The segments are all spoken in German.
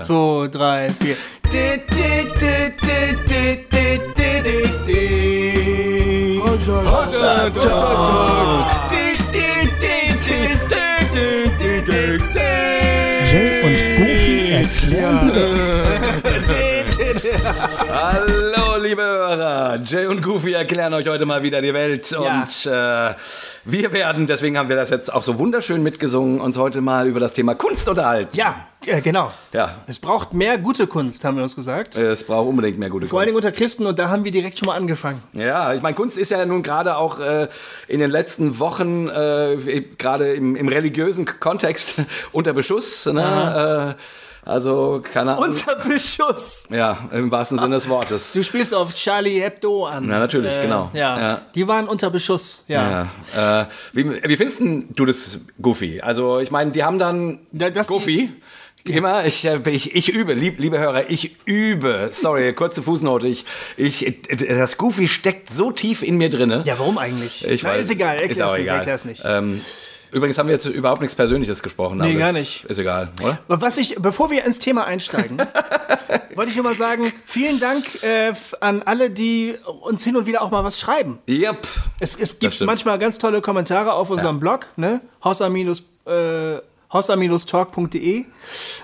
Zwei, drei, vier. Jay und Goofy erklären die Welt. Hallo, liebe Hörer. Jay und Goofy erklären euch heute mal wieder die Welt. Ja. Und äh, wir werden, deswegen haben wir das jetzt auch so wunderschön mitgesungen, uns heute mal über das Thema Kunst unterhalten. Ja, äh, genau. Ja. Es braucht mehr gute Kunst, haben wir uns gesagt. Es braucht unbedingt mehr gute Vor allen Dingen Kunst. unter Christen und da haben wir direkt schon mal angefangen. Ja, ich meine, Kunst ist ja nun gerade auch äh, in den letzten Wochen, äh, gerade im, im religiösen Kontext, unter Beschuss. Ne? Äh, also, keine Ahnung. Unser Beschuss. Ja, im wahrsten Sinne des Wortes. Du spielst auf Charlie Hebdo an. Na, natürlich, genau. Ja. Ja. Die waren unter Beschuss. Ja. Ja. Äh, wie, wie findest du das Goofy? Also, ich meine, die haben dann Da- das- Goofy. Immer, ich, äh, ich, ich übe, lieb, liebe Hörer, ich übe. Sorry, kurze Fußnote. Ich, ich, das Goofy steckt so tief in mir drinne. Ja, warum eigentlich? Ich Na, weiß. Ist egal, erklär's ist auch nicht, egal. erklär's nicht. Ähm, übrigens haben wir jetzt überhaupt nichts Persönliches gesprochen. Nee, gar nicht. Ist egal, oder? Was ich, bevor wir ins Thema einsteigen, wollte ich nur mal sagen, vielen Dank äh, an alle, die uns hin und wieder auch mal was schreiben. Yep. Es, es gibt manchmal ganz tolle Kommentare auf unserem Blog, ne? Hossa äh, hossa-talk.de.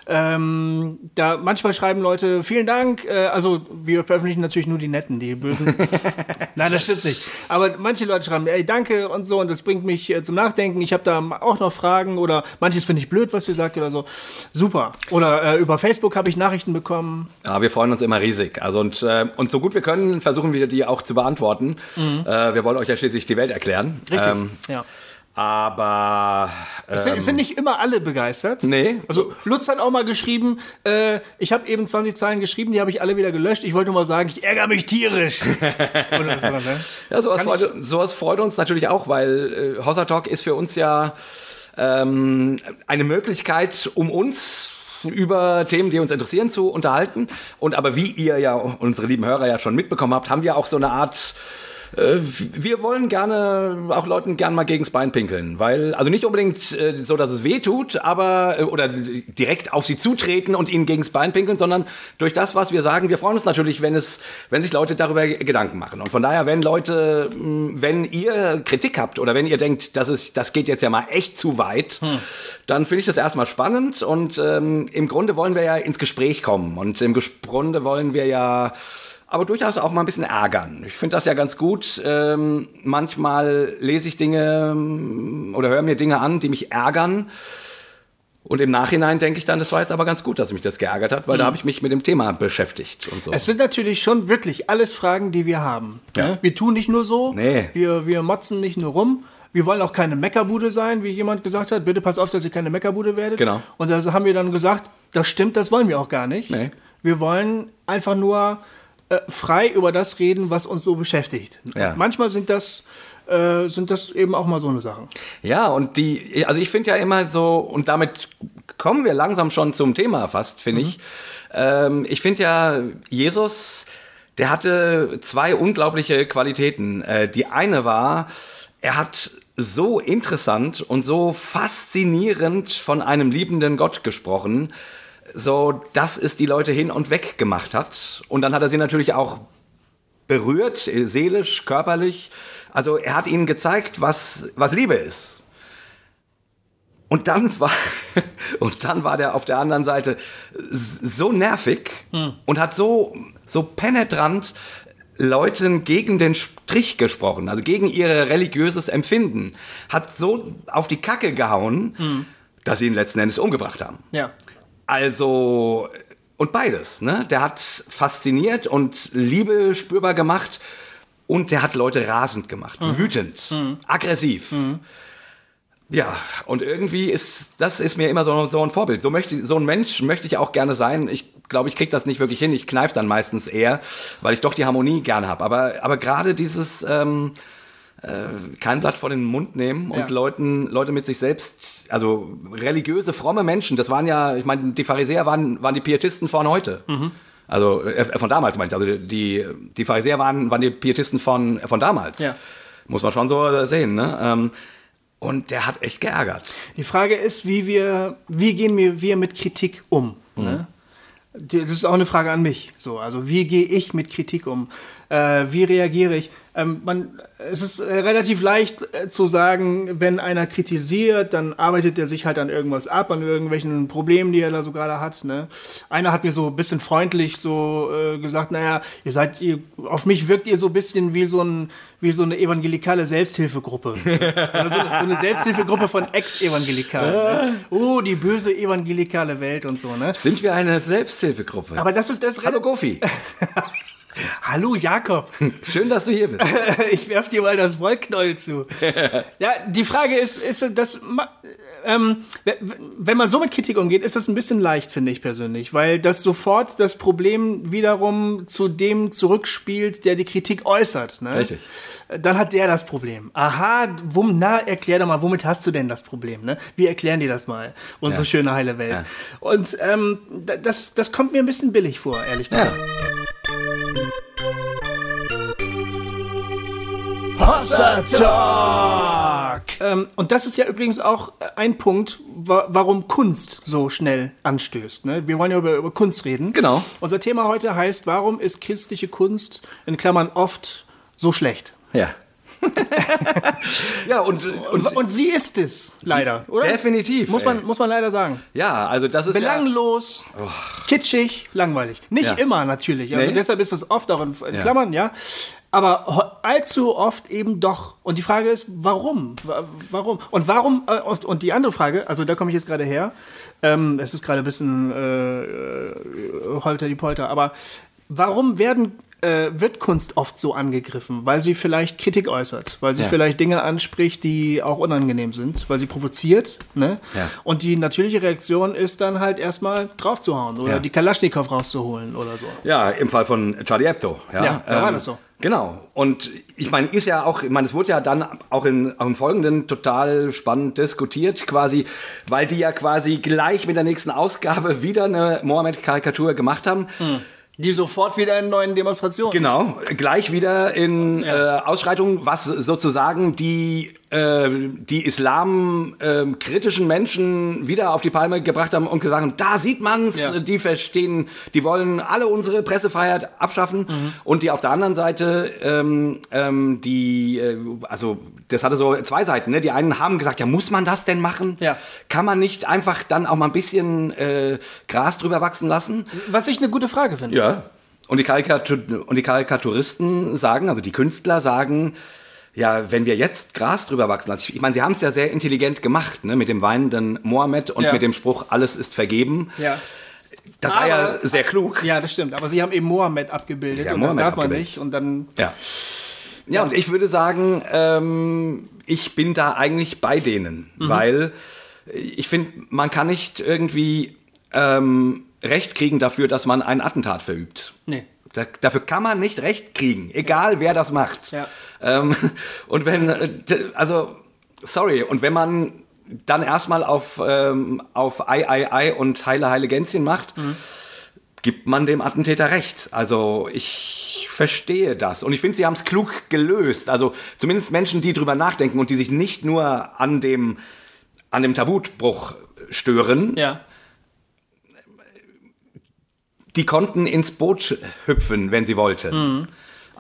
Ähm, da manchmal schreiben Leute, vielen Dank. Äh, also wir veröffentlichen natürlich nur die Netten, die Bösen. Nein, das stimmt nicht. Aber manche Leute schreiben, ey, danke und so und das bringt mich äh, zum Nachdenken. Ich habe da auch noch Fragen oder manches finde ich blöd, was ihr sagt oder so. Super. Oder äh, über Facebook habe ich Nachrichten bekommen. Ja, wir freuen uns immer riesig. Also und, äh, und so gut wir können, versuchen wir die auch zu beantworten. Äh, wir wollen euch ja schließlich die Welt erklären. Mhm. Richtig. Ähm, ja. Aber Es sind, es sind nicht immer alle begeistert. Nee. Also Lutz hat auch mal geschrieben, äh, ich habe eben 20 Zeilen geschrieben, die habe ich alle wieder gelöscht. Ich wollte nur mal sagen, ich ärgere mich tierisch. Oder so, ne? Ja, sowas freut, sowas freut uns natürlich auch, weil äh, Hossa Talk ist für uns ja ähm, eine Möglichkeit, um uns über Themen, die uns interessieren, zu unterhalten. Und aber wie ihr ja, unsere lieben Hörer ja schon mitbekommen habt, haben wir auch so eine Art wir wollen gerne auch Leuten gern mal gegens Bein pinkeln, weil also nicht unbedingt äh, so, dass es weh tut, aber äh, oder direkt auf sie zutreten und ihnen gegens Bein pinkeln, sondern durch das, was wir sagen. Wir freuen uns natürlich, wenn es, wenn sich Leute darüber Gedanken machen. Und von daher, wenn Leute, mh, wenn ihr Kritik habt oder wenn ihr denkt, das ist, das geht jetzt ja mal echt zu weit, dann finde ich das erstmal spannend und ähm, im Grunde wollen wir ja ins Gespräch kommen und im Grunde wollen wir ja aber durchaus auch mal ein bisschen ärgern. Ich finde das ja ganz gut. Ähm, manchmal lese ich Dinge ähm, oder höre mir Dinge an, die mich ärgern. Und im Nachhinein denke ich dann, das war jetzt aber ganz gut, dass mich das geärgert hat, weil da habe ich mich mit dem Thema beschäftigt und so. Es sind natürlich schon wirklich alles Fragen, die wir haben. Ja. Ne? Wir tun nicht nur so, Nee. wir, wir motzen nicht nur rum. Wir wollen auch keine Meckerbude sein, wie jemand gesagt hat. Bitte pass auf, dass ihr keine Meckerbude werdet. Genau. Und da haben wir dann gesagt, das stimmt, das wollen wir auch gar nicht. Nee. Wir wollen einfach nur äh, frei über das reden, was uns so beschäftigt. Ja. Manchmal sind das, äh, sind das eben auch mal so eine Sachen. Ja, und die, also ich finde ja immer so, und damit kommen wir langsam schon zum Thema fast, finde ich. Ähm, ich finde ja, Jesus, der hatte zwei unglaubliche Qualitäten. Äh, die eine war, er hat so interessant und so faszinierend von einem liebenden Gott gesprochen, so dass es die Leute hin und weg gemacht hat. Und dann hat er sie natürlich auch berührt, seelisch, körperlich. Also er hat ihnen gezeigt, was, was Liebe ist. Und dann war, und dann war der auf der anderen Seite so nervig und hat so, so penetrant Leuten gegen den Strich gesprochen, also gegen ihr religiöses Empfinden, hat so auf die Kacke gehauen, dass sie ihn letzten Endes umgebracht haben. Ja. Also, und beides, ne? Der hat fasziniert und Liebe spürbar gemacht und der hat Leute rasend gemacht, wütend, aggressiv. Ja, und irgendwie ist, das ist mir immer so, so ein Vorbild. So, möchte, so ein Mensch möchte ich auch gerne sein. Ich glaube, ich kriege das nicht wirklich hin. Ich kneife dann meistens eher, weil ich doch die Harmonie gerne habe. Aber, aber gerade dieses ähm, äh, kein Blatt vor den Mund nehmen und Ja. Leuten, Leute mit sich selbst, also religiöse, fromme Menschen, das waren ja, ich meine, die Pharisäer waren, waren die Pietisten von heute. Also äh, von damals meinte ich. Also die, die Pharisäer waren, waren die Pietisten von, von damals. Ja. Muss man schon so sehen, ne? Ähm, und der hat echt geärgert. Die Frage ist, wie wir, wie gehen wir, wir mit Kritik um? Ne? die- das ist auch eine Frage an mich. So, also wie gehe ich mit Kritik um? Äh, wie reagiere ich? Ähm, man, es ist äh, relativ leicht äh, zu sagen, wenn einer kritisiert, dann arbeitet er sich halt an irgendwas ab, an irgendwelchen Problemen, die er da so gerade hat. Ne? Einer hat mir so ein bisschen freundlich so äh, gesagt, naja, ihr seid, ihr, auf mich wirkt ihr so ein bisschen wie so, ein, wie so eine evangelikale Selbsthilfegruppe. Oder so, so eine Selbsthilfegruppe von Ex-Evangelikalen. Ne? Oh, die böse evangelikale Welt und so. Ne? Sind wir eine Selbsthilfegruppe? Aber das ist das. Hallo Gofi, Hallo Jakob. schön, dass du hier bist. ich werf dir mal das Wollknäuel zu. ja, die Frage ist, ist das, ähm, wenn man so mit Kritik umgeht, ist das ein bisschen leicht, finde ich persönlich, weil das sofort das Problem wiederum zu dem zurückspielt, der die Kritik äußert. Ne? Richtig. Dann hat der das Problem. Aha, wom, na, erklär doch mal, womit hast du denn das Problem? Ne? Wir erklären dir das mal, unsere Ja. schöne heile Welt. Ja. Und ähm, da- das, das kommt mir ein bisschen billig vor, ehrlich Ja. Hossa Talk! Ähm, und das ist ja übrigens auch ein Punkt, wa warum Kunst so schnell anstößt. Ne? Wir wollen ja über, über Kunst reden. Genau. Unser Thema heute heißt, warum ist christliche Kunst in Klammern oft so schlecht? Ja. ja, und, und, Und, und sie ist es, leider, oder? definitiv. Muss man, ey. muss man leider sagen. Ja, also das ist ja, Belanglos, kitschig, langweilig. Nicht Ja. immer natürlich. Also Nee. deshalb ist das oft auch in, in Ja. Klammern, ja. Aber allzu oft eben doch. Und die Frage ist, warum? Wa- Warum? Und warum, äh, und und die andere Frage, also da komme ich jetzt gerade her, ähm, es ist gerade ein bisschen äh, äh, holter die Polter, aber warum werden, äh, wird Kunst oft so angegriffen? Weil sie vielleicht Kritik äußert, weil sie Ja. vielleicht Dinge anspricht, die auch unangenehm sind, weil sie provoziert, ne? Ja. Und die natürliche Reaktion ist dann halt erstmal draufzuhauen oder Ja. die Kalaschnikow rauszuholen oder so. Ja, im Fall von Charlie Hebdo. Ja, Ja, da war das so. Genau. Und ich meine, ist ja auch, ich meine, es wurde ja dann auch, in, auch im Folgenden total spannend diskutiert, quasi, weil die ja quasi gleich mit der nächsten Ausgabe wieder eine Mohammed-Karikatur gemacht haben. Die sofort wieder in neuen Demonstrationen. Genau, gleich wieder in äh, Ausschreitungen, was sozusagen die, äh, die islamkritischen Menschen wieder auf die Palme gebracht haben und gesagt haben, da sieht man's, Ja. die verstehen, die wollen alle unsere Pressefreiheit abschaffen und die auf der anderen Seite, ähm, ähm, die, äh, also das hatte so zwei Seiten, ne? die einen haben gesagt, ja muss man das denn machen? Ja. Kann man nicht einfach dann auch mal ein bisschen äh, Gras drüber wachsen lassen? Was ich eine gute Frage finde. Ja. Und die, Karikatur und die Karikaturisten sagen, also die Künstler sagen, ja, wenn wir jetzt Gras drüber wachsen lassen, ich meine, sie haben es ja sehr intelligent gemacht, ne, mit dem weinenden Mohammed und Ja. mit dem Spruch, alles ist vergeben. Ja. Das war ja Aber- sehr klug. Ja, das stimmt. Aber sie haben eben Mohammed abgebildet Ja, und Mohammed das darf man abgebildet. nicht. Und dann Ja. Ja, und ich würde sagen, ähm, ich bin da eigentlich bei denen, Mhm. weil ich finde, man kann nicht irgendwie ähm, Recht kriegen dafür, dass man ein Attentat verübt. Nee. Da, dafür kann man nicht Recht kriegen, egal wer das macht. Ja. Ähm, und wenn, also, sorry, und wenn man dann erstmal auf, ähm, auf Ei, Ei, Ei und Heile, Heile Gänschen macht, gibt man dem Attentäter recht. Also ich verstehe das. Und ich finde, sie haben es klug gelöst. Also zumindest Menschen, die drüber nachdenken und die sich nicht nur an dem, an dem Tabutbruch stören, Ja. Die konnten ins Boot hüpfen, wenn sie wollten.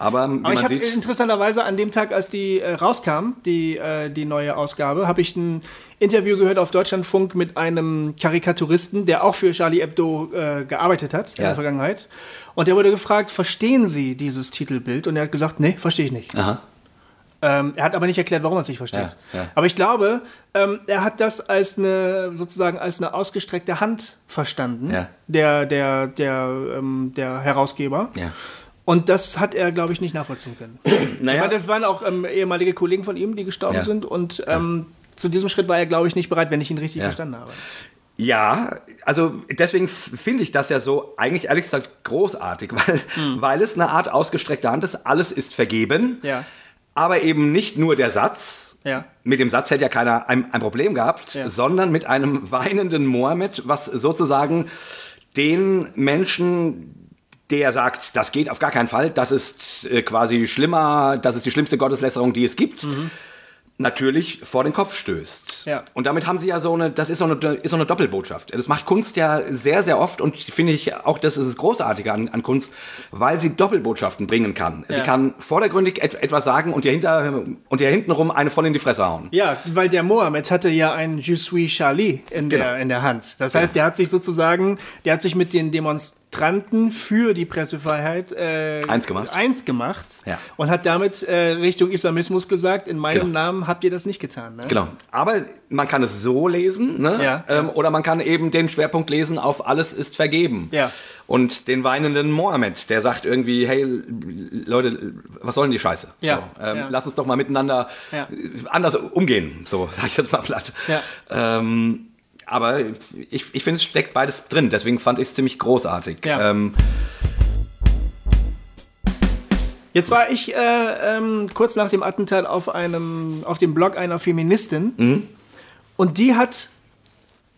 Aber Mhm. Aber ich man habe interessanterweise an dem Tag, als die äh, rauskam, die, äh, die neue Ausgabe, habe ich ein Interview gehört auf Deutschlandfunk mit einem Karikaturisten, der auch für Charlie Hebdo äh, gearbeitet hat in Ja. der Vergangenheit. Und der wurde gefragt, verstehen Sie dieses Titelbild? Und er hat gesagt, nee, verstehe ich nicht. Aha. Ähm, er hat aber nicht erklärt, warum er es nicht versteht. Ja, ja. Aber ich glaube, ähm, er hat das als eine sozusagen als eine ausgestreckte Hand verstanden, Ja. der der der ähm, der Herausgeber. Und das hat er, glaube ich, nicht nachvollziehen können. Naja. Weil das waren auch ähm, ehemalige Kollegen von ihm, die gestorben sind. Und ähm, zu diesem Schritt war er, glaube ich, nicht bereit, wenn ich ihn richtig verstanden habe. Ja, also deswegen finde ich das ja so eigentlich ehrlich gesagt großartig, weil, Hm. weil es eine Art ausgestreckte Hand ist, alles ist vergeben, Ja. Aber eben nicht nur der Satz, Ja. mit dem Satz hätte ja keiner ein, ein Problem gehabt, Ja. sondern mit einem weinenden Mohammed, was sozusagen den Menschen, der sagt, das geht auf gar keinen Fall, das ist äh, quasi schlimmer, das ist die schlimmste Gotteslästerung, die es gibt, natürlich vor den Kopf stößt. Ja. Und damit haben sie ja so eine, das ist so eine, ist so eine Doppelbotschaft. Das macht Kunst ja sehr, sehr oft und finde ich auch, das ist das Großartige an, an Kunst, weil sie Doppelbotschaften bringen kann. Sie Ja. kann vordergründig et, etwas sagen und dir, hinter, und dir hintenrum eine voll in die Fresse hauen. Ja, weil der Mohammed hatte ja ein Je suis Charlie in, Genau. der, in der Hand. Das heißt, der hat sich sozusagen, der hat sich mit den Demonstranten für die Pressefreiheit äh, Eins gemacht. eins gemacht Ja. und hat damit äh, Richtung Islamismus gesagt, in meinem Genau. Namen habt ihr das nicht getan. Ne? Genau. Aber man kann es so lesen, ne? Ja. Ähm, oder man kann eben den Schwerpunkt lesen auf alles ist vergeben. Ja. Und den weinenden Mohammed, der sagt irgendwie, hey Leute, was soll denn die Scheiße? Ja. So, ähm, Ja. Lass uns doch mal miteinander Ja. äh, anders umgehen, so sage ich jetzt mal platt. Ja. Ähm, aber ich, ich finde, es steckt beides drin, deswegen fand ich es ziemlich großartig. Ja. Ähm, Jetzt war ich äh, ähm, kurz nach dem Attentat auf einem, auf dem Blog einer Feministin Mhm. und die hat,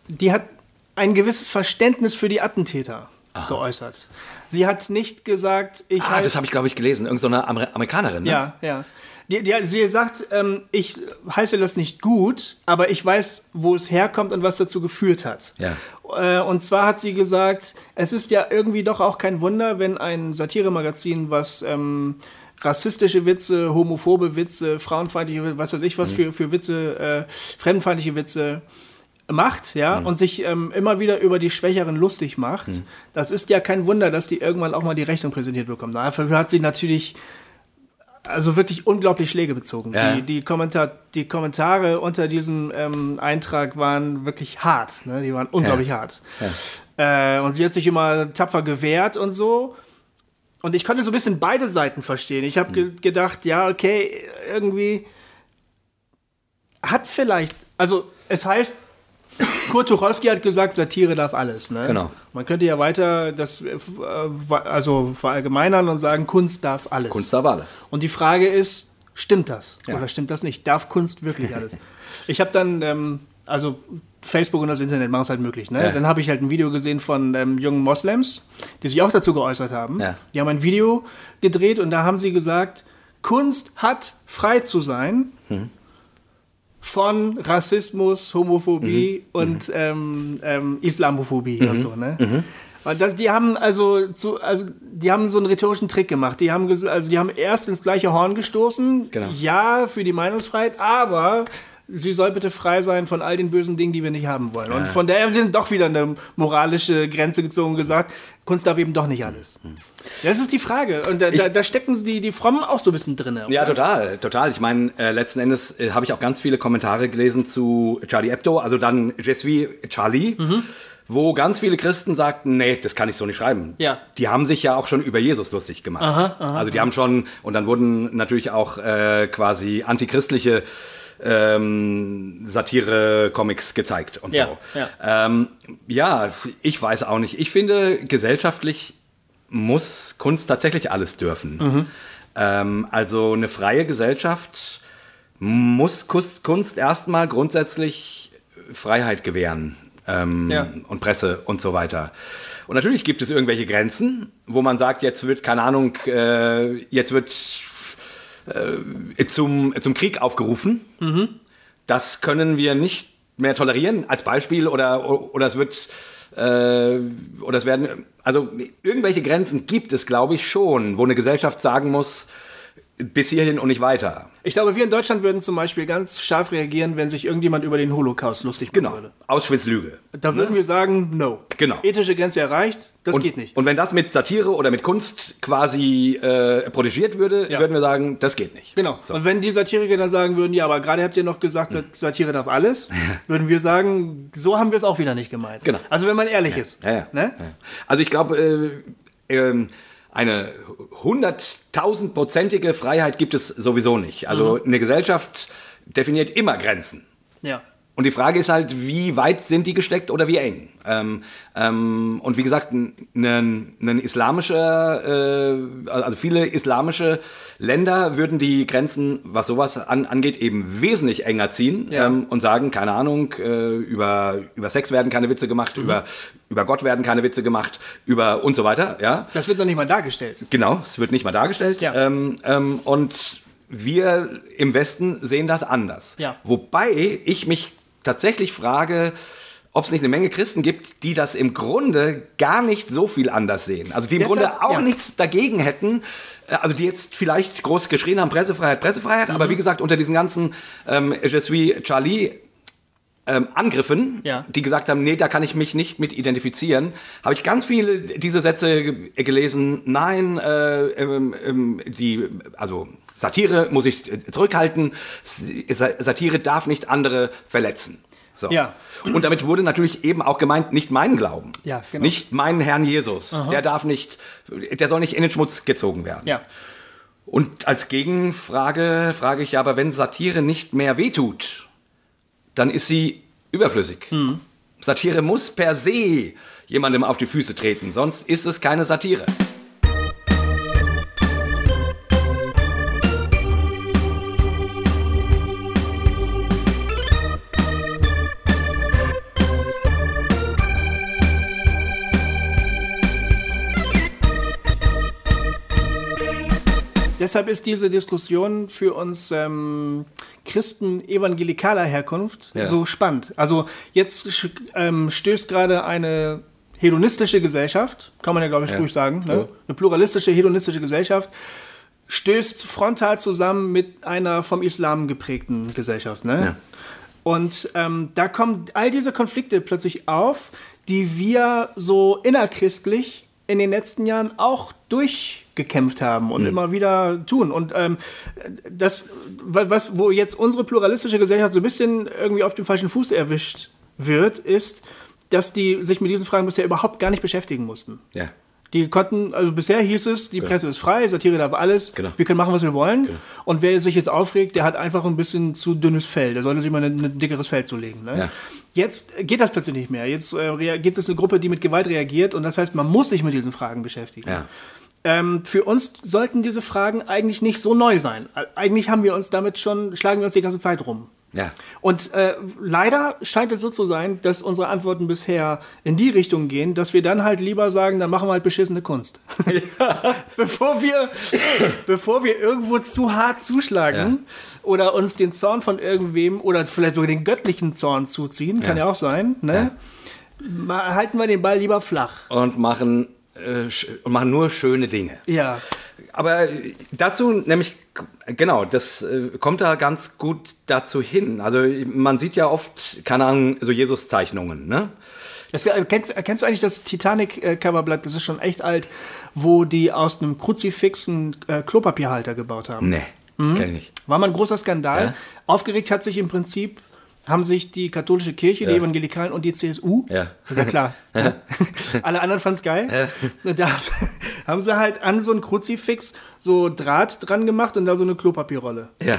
die hat ein gewisses Verständnis für die Attentäter geäußert. Sie hat nicht gesagt, ich ah, heiß- das habe ich, glaube ich, gelesen. Irgend so eine Amer Amerikanerin, ne? Ja, ja. Die, die, sie sagt, ähm, ich heiße das nicht gut, aber ich weiß, wo es herkommt und was dazu geführt hat. Ja. Äh, und zwar hat sie gesagt, es ist ja irgendwie doch auch kein Wunder, wenn ein Satiremagazin, was ähm, rassistische Witze, homophobe Witze, frauenfeindliche Witze, was weiß ich was für, für Witze, äh, fremdenfeindliche Witze macht, ja, und sich ähm, immer wieder über die Schwächeren lustig macht. Das ist ja kein Wunder, dass die irgendwann auch mal die Rechnung präsentiert bekommen. Dafür hat sie natürlich also wirklich unglaublich Schläge bezogen. Ja. Die, die, Kommentar die Kommentare unter diesem ähm, Eintrag waren wirklich hart. Ne? Die waren unglaublich hart. Äh, und sie hat sich immer tapfer gewehrt und so. Und ich konnte so ein bisschen beide Seiten verstehen. Ich habe ge gedacht, ja, okay, irgendwie hat vielleicht, also es heißt, Kurt Tucholsky hat gesagt, Satire darf alles. Ne? Genau. Man könnte ja weiter das äh, also verallgemeinern und sagen, Kunst darf alles. Kunst da war das. Und die Frage ist, stimmt das Ja. oder stimmt das nicht? Darf Kunst wirklich alles? ich habe dann, ähm, also Facebook und das Internet machen es halt möglich. Ne? Ja. Dann habe ich halt ein Video gesehen von ähm, jungen Moslems, die sich auch dazu geäußert haben. Ja. Die haben ein Video gedreht und da haben sie gesagt, Kunst hat frei zu sein Mhm. Von Rassismus, Homophobie Mhm. und ähm, ähm, Islamophobie und so. Ne? Und das, die haben also, zu, also die haben so einen rhetorischen Trick gemacht. Die haben, also die haben erst ins gleiche Horn gestoßen. Genau. Ja, für die Meinungsfreiheit, aber sie soll bitte frei sein von all den bösen Dingen, die wir nicht haben wollen. Und von daher sind doch wieder eine moralische Grenze gezogen und gesagt, Kunst darf eben doch nicht alles. Das ist die Frage. Und da, da, da stecken die, die Frommen auch so ein bisschen drin. Ja, total, total. Ich meine, äh, letzten Endes äh, habe ich auch ganz viele Kommentare gelesen zu Charlie Hebdo, also dann Je suis Charlie, Mhm. wo ganz viele Christen sagten, nee, das kann ich so nicht schreiben. Ja. Die haben sich ja auch schon über Jesus lustig gemacht. also die haben schon, und dann wurden natürlich auch äh, quasi antichristliche ähm, Satire-Comics gezeigt und Ja, so. ja. Ähm, ja, ich weiß auch nicht. Ich finde, gesellschaftlich muss Kunst tatsächlich alles dürfen. Mhm. Ähm, also eine freie Gesellschaft muss Kunst, Kunst erstmal grundsätzlich Freiheit gewähren. Ähm, Ja. Und Presse und so weiter. Und natürlich gibt es irgendwelche Grenzen, wo man sagt, jetzt wird, keine Ahnung, äh, jetzt wird äh, zum, zum Krieg aufgerufen. Das können wir nicht mehr tolerieren als Beispiel oder, oder es wird äh, oder es werden also irgendwelche Grenzen gibt es glaube ich schon, wo eine Gesellschaft sagen muss bis hierhin und nicht weiter. Ich glaube, wir in Deutschland würden zum Beispiel ganz scharf reagieren, wenn sich irgendjemand über den Holocaust lustig machen Genau. würde. Auschwitz Lüge. Da würden wir sagen, no. Genau. Ethische Grenze erreicht, das Und, geht nicht. und wenn das mit Satire oder mit Kunst quasi äh, protegiert würde, Ja. würden wir sagen, das geht nicht. Genau. So. Und wenn die Satiriker dann sagen würden, ja, aber gerade habt ihr noch gesagt, Sat- Satire darf alles, würden wir sagen, so haben wir es auch wieder nicht gemeint. Genau. Also wenn man ehrlich ist. Ja, ja. Ne? Ja. Also ich glaube, äh, ähm, eine hunderttausendprozentige Freiheit gibt es sowieso nicht. Also Mhm. eine Gesellschaft definiert immer Grenzen. Ja. Und die Frage ist halt, wie weit sind die gesteckt oder wie eng? Ähm, ähm, und wie gesagt, ein, islamischer, äh, also viele islamische Länder würden die Grenzen, was sowas an, angeht, eben wesentlich enger ziehen Ja. ähm, und sagen, keine Ahnung, äh, über, über Sex werden keine Witze gemacht, über, über Gott werden keine Witze gemacht, über und so weiter, ja. Das wird noch nicht mal dargestellt. Genau, es wird nicht mal dargestellt. Ja. Ähm, ähm, und wir im Westen sehen das anders. Ja. Wobei ich mich tatsächlich frage, ob es nicht eine Menge Christen gibt, die das im Grunde gar nicht so viel anders sehen. Also die im Deshalb- Grunde auch ja. nichts dagegen hätten. äh, Also die jetzt vielleicht groß geschrien haben, Pressefreiheit, Pressefreiheit, Mhm. aber wie gesagt, unter diesen ganzen ähm, Je suis Charlie ähm, Angriffen, Ja. die gesagt haben, nee, da kann ich mich nicht mit identifizieren, habe ich ganz viele diese Sätze ge- gelesen. Nein, äh, ähm, ähm, die, also Satire muss ich äh, zurückhalten. Sa- Satire darf nicht andere verletzen. So. Ja. Und damit wurde natürlich eben auch gemeint, nicht meinen Glauben. Ja, genau. Nicht meinen Herrn Jesus. Der darf nicht, der soll nicht in den Schmutz gezogen werden. Ja. Und als Gegenfrage frage ich ja, aber wenn Satire nicht mehr wehtut, dann ist sie überflüssig. Hm. Satire muss per se jemandem auf die Füße treten, sonst ist es keine Satire. Deshalb ist diese Diskussion für uns ähm, Christen evangelikaler Herkunft Ja. so spannend. Also jetzt ähm, stößt gerade eine hedonistische Gesellschaft, kann man ja glaube ich Ja. ruhig sagen, ne? Eine pluralistische hedonistische Gesellschaft, stößt frontal zusammen mit einer vom Islam geprägten Gesellschaft. Ne? Ja. Und ähm, da kommen all diese Konflikte plötzlich auf, die wir so innerchristlich in den letzten Jahren auch durchgekämpft haben und immer wieder tun. Und ähm, das, wa- was, wo jetzt unsere pluralistische Gesellschaft so ein bisschen irgendwie auf dem falschen Fuß erwischt wird, ist, dass die sich mit diesen Fragen bisher überhaupt gar nicht beschäftigen mussten. Ja. Die konnten, also bisher hieß es, die Presse ist frei, Satire darf alles, Genau. wir können machen, was wir wollen. Und wer sich jetzt aufregt, der hat einfach ein bisschen zu dünnes Fell. Der sollte sich mal ein, ein dickeres Fell zulegen. Ne? Ja. Jetzt geht das plötzlich nicht mehr. Jetzt äh, gibt es eine Gruppe, die mit Gewalt reagiert und das heißt, man muss sich mit diesen Fragen beschäftigen. Ja. Ähm, für uns sollten diese Fragen eigentlich nicht so neu sein. Äh, Eigentlich haben wir uns damit schon, schlagen wir uns die ganze Zeit rum. Ja. Und äh, leider scheint es so zu sein, dass unsere Antworten bisher in die Richtung gehen, dass wir dann halt lieber sagen, dann machen wir halt beschissene Kunst. bevor, wir, bevor wir irgendwo zu hart zuschlagen oder uns den Zorn von irgendwem oder vielleicht sogar den göttlichen Zorn zuziehen, kann ja, auch sein, ne? Halten wir den Ball lieber flach. Und machen, und machen nur schöne Dinge. Ja. Aber dazu nämlich, genau, das äh, kommt da ganz gut dazu hin. Also man sieht ja oft, keine Ahnung, so Jesus-Zeichnungen, ne? Das, äh, kennst, kennst du eigentlich das Titanic-Coverblatt? Das ist schon echt alt, wo die aus einem Kruzifix einen äh, Klopapierhalter gebaut haben. Nee, Mhm. kenn ich nicht. War mal ein großer Skandal. Ja. Aufgeregt hat sich im Prinzip, haben sich die katholische Kirche, die Ja. Evangelikalen und die CSU. Ja. Ist ja klar. Alle anderen fanden es geil. Da haben sie halt an so ein Kruzifix so Draht dran gemacht und da so eine Klopapierrolle. Ja.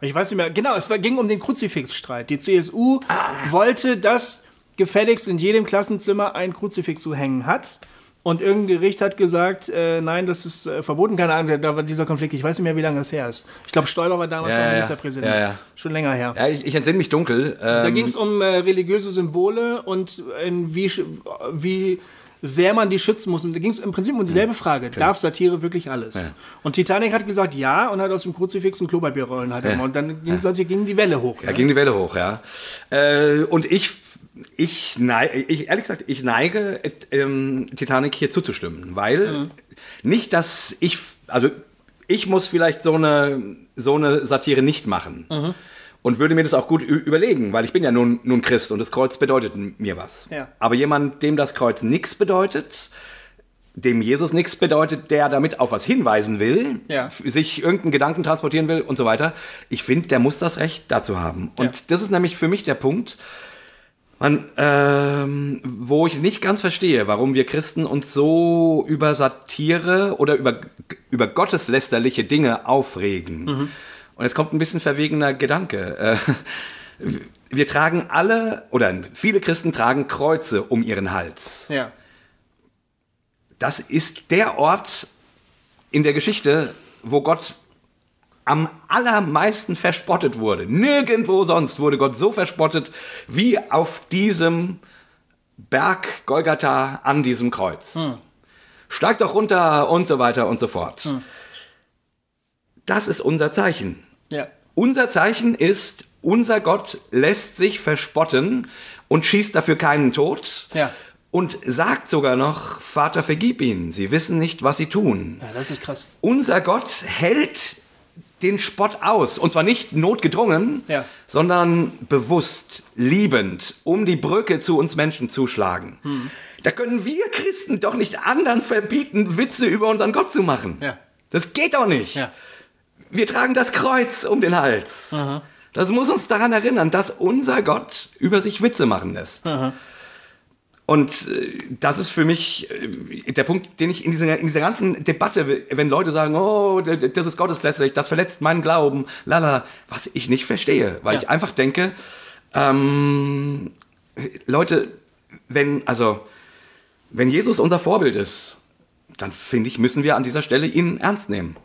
Ich weiß nicht mehr, genau, es war, ging um den Kruzifixstreit. Die CSU Ah. wollte, dass gefälligst in jedem Klassenzimmer ein Kruzifix zu hängen hat. Und irgendein Gericht hat gesagt, äh, nein, das ist äh, verboten. Keine Ahnung, da war dieser Konflikt. Ich weiß nicht mehr, wie lange das her ist. Ich glaube, Stoiber war damals Ja, schon ja. Ministerpräsident. Ja, ja. Schon länger her. Ja, ich, ich entsinne mich dunkel. Da Ähm, ging es um äh, religiöse Symbole und in wie, wie sehr man die schützen muss. Und da ging es im Prinzip um dieselbe Frage. Darf Satire wirklich alles? Und Titanic hat gesagt ja und hat aus dem Kruzifix einen Klopapierrollen halt immer. Und dann ging, ja. ging die Welle hoch. Da ging die Welle hoch, ja. Äh, und ich, ich, neige, ich, ehrlich gesagt, ich neige, äh, ähm, Titanic hier zuzustimmen, weil nicht, dass ich, also ich muss vielleicht so eine, so eine Satire nicht machen. Und würde mir das auch gut überlegen, weil ich bin ja nun, nun Christ und das Kreuz bedeutet mir was. Ja. Aber jemand, dem das Kreuz nichts bedeutet, dem Jesus nichts bedeutet, der damit auf was hinweisen will, Ja. sich irgendeinen Gedanken transportieren will und so weiter. Ich finde, der muss das Recht dazu haben. Und Ja. das ist nämlich für mich der Punkt, man, ähm, wo ich nicht ganz verstehe, warum wir Christen uns so über Satire oder über, über gotteslästerliche Dinge aufregen. Und jetzt kommt ein bisschen verwegener Gedanke. Äh, wir tragen alle, oder viele Christen tragen Kreuze um ihren Hals Ja. das ist der Ort in der Geschichte, wo Gott am allermeisten verspottet wurde. Nirgendwo sonst wurde Gott so verspottet wie auf diesem Berg Golgatha an diesem Kreuz. Steig doch runter und so weiter und so fort. das ist unser Zeichen. Ja. Unser Zeichen ist, unser Gott lässt sich verspotten und schießt dafür keinen Tod. Ja. Und sagt sogar noch, Vater, vergib ihnen, sie wissen nicht, was sie tun. Ja, das ist krass. Unser Gott hält den Spott aus. Und zwar nicht notgedrungen, Ja. sondern bewusst, liebend, um die Brücke zu uns Menschen zu schlagen. Hm. Da können wir Christen doch nicht anderen verbieten, Witze über unseren Gott zu machen. Ja. Das geht doch nicht. Ja. Wir tragen das Kreuz um den Hals. Das muss uns daran erinnern, dass unser Gott über sich Witze machen lässt. Und äh, das ist für mich äh, der Punkt, den ich in dieser, in dieser ganzen Debatte, wenn Leute sagen, oh, das ist gotteslästerlich, das verletzt meinen Glauben, lala, was ich nicht verstehe, weil Ja. ich einfach denke, ähm, Leute, wenn, also, wenn Jesus unser Vorbild ist, dann finde ich, müssen wir an dieser Stelle ihn ernst nehmen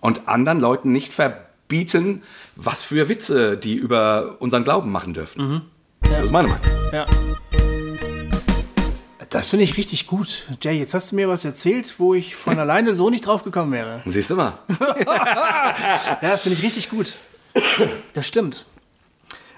und anderen Leuten nicht verbieten, was für Witze die über unseren Glauben machen dürfen. Das ist meine Meinung. Ja. Das finde ich richtig gut. Jay, jetzt hast du mir was erzählt, wo ich von alleine so nicht drauf gekommen wäre. Siehst du mal. Ja, das finde ich richtig gut. Das stimmt.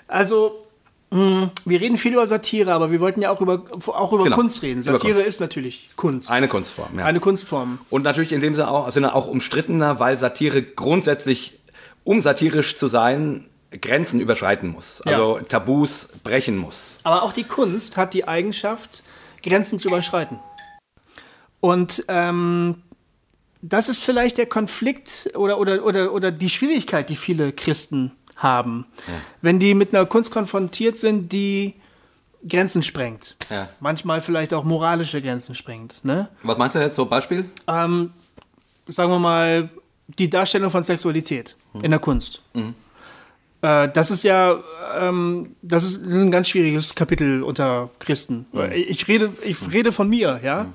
Also, mh, wir reden viel über Satire, aber wir wollten ja auch über, auch über Genau. Kunst reden. Satire Kunst. ist natürlich Kunst. Eine Kunstform, ja. Eine Kunstform. Und natürlich in dem Sinne auch, Sinne auch umstrittener, weil Satire grundsätzlich, um satirisch zu sein, Grenzen überschreiten muss. Also Tabus brechen muss. Aber auch die Kunst hat die Eigenschaft, Grenzen zu überschreiten. Und ähm, das ist vielleicht der Konflikt oder, oder, oder, oder die Schwierigkeit, die viele Christen haben, wenn die mit einer Kunst konfrontiert sind, die Grenzen sprengt. Ja. Manchmal vielleicht auch moralische Grenzen sprengt. Ne? Was meinst du jetzt so Beispiel? Ähm, sagen wir mal, die Darstellung von Sexualität in der Kunst. Äh, das ist ja, ähm, das ist ein ganz schwieriges Kapitel unter Christen. Ich rede, ich rede von mir, ja.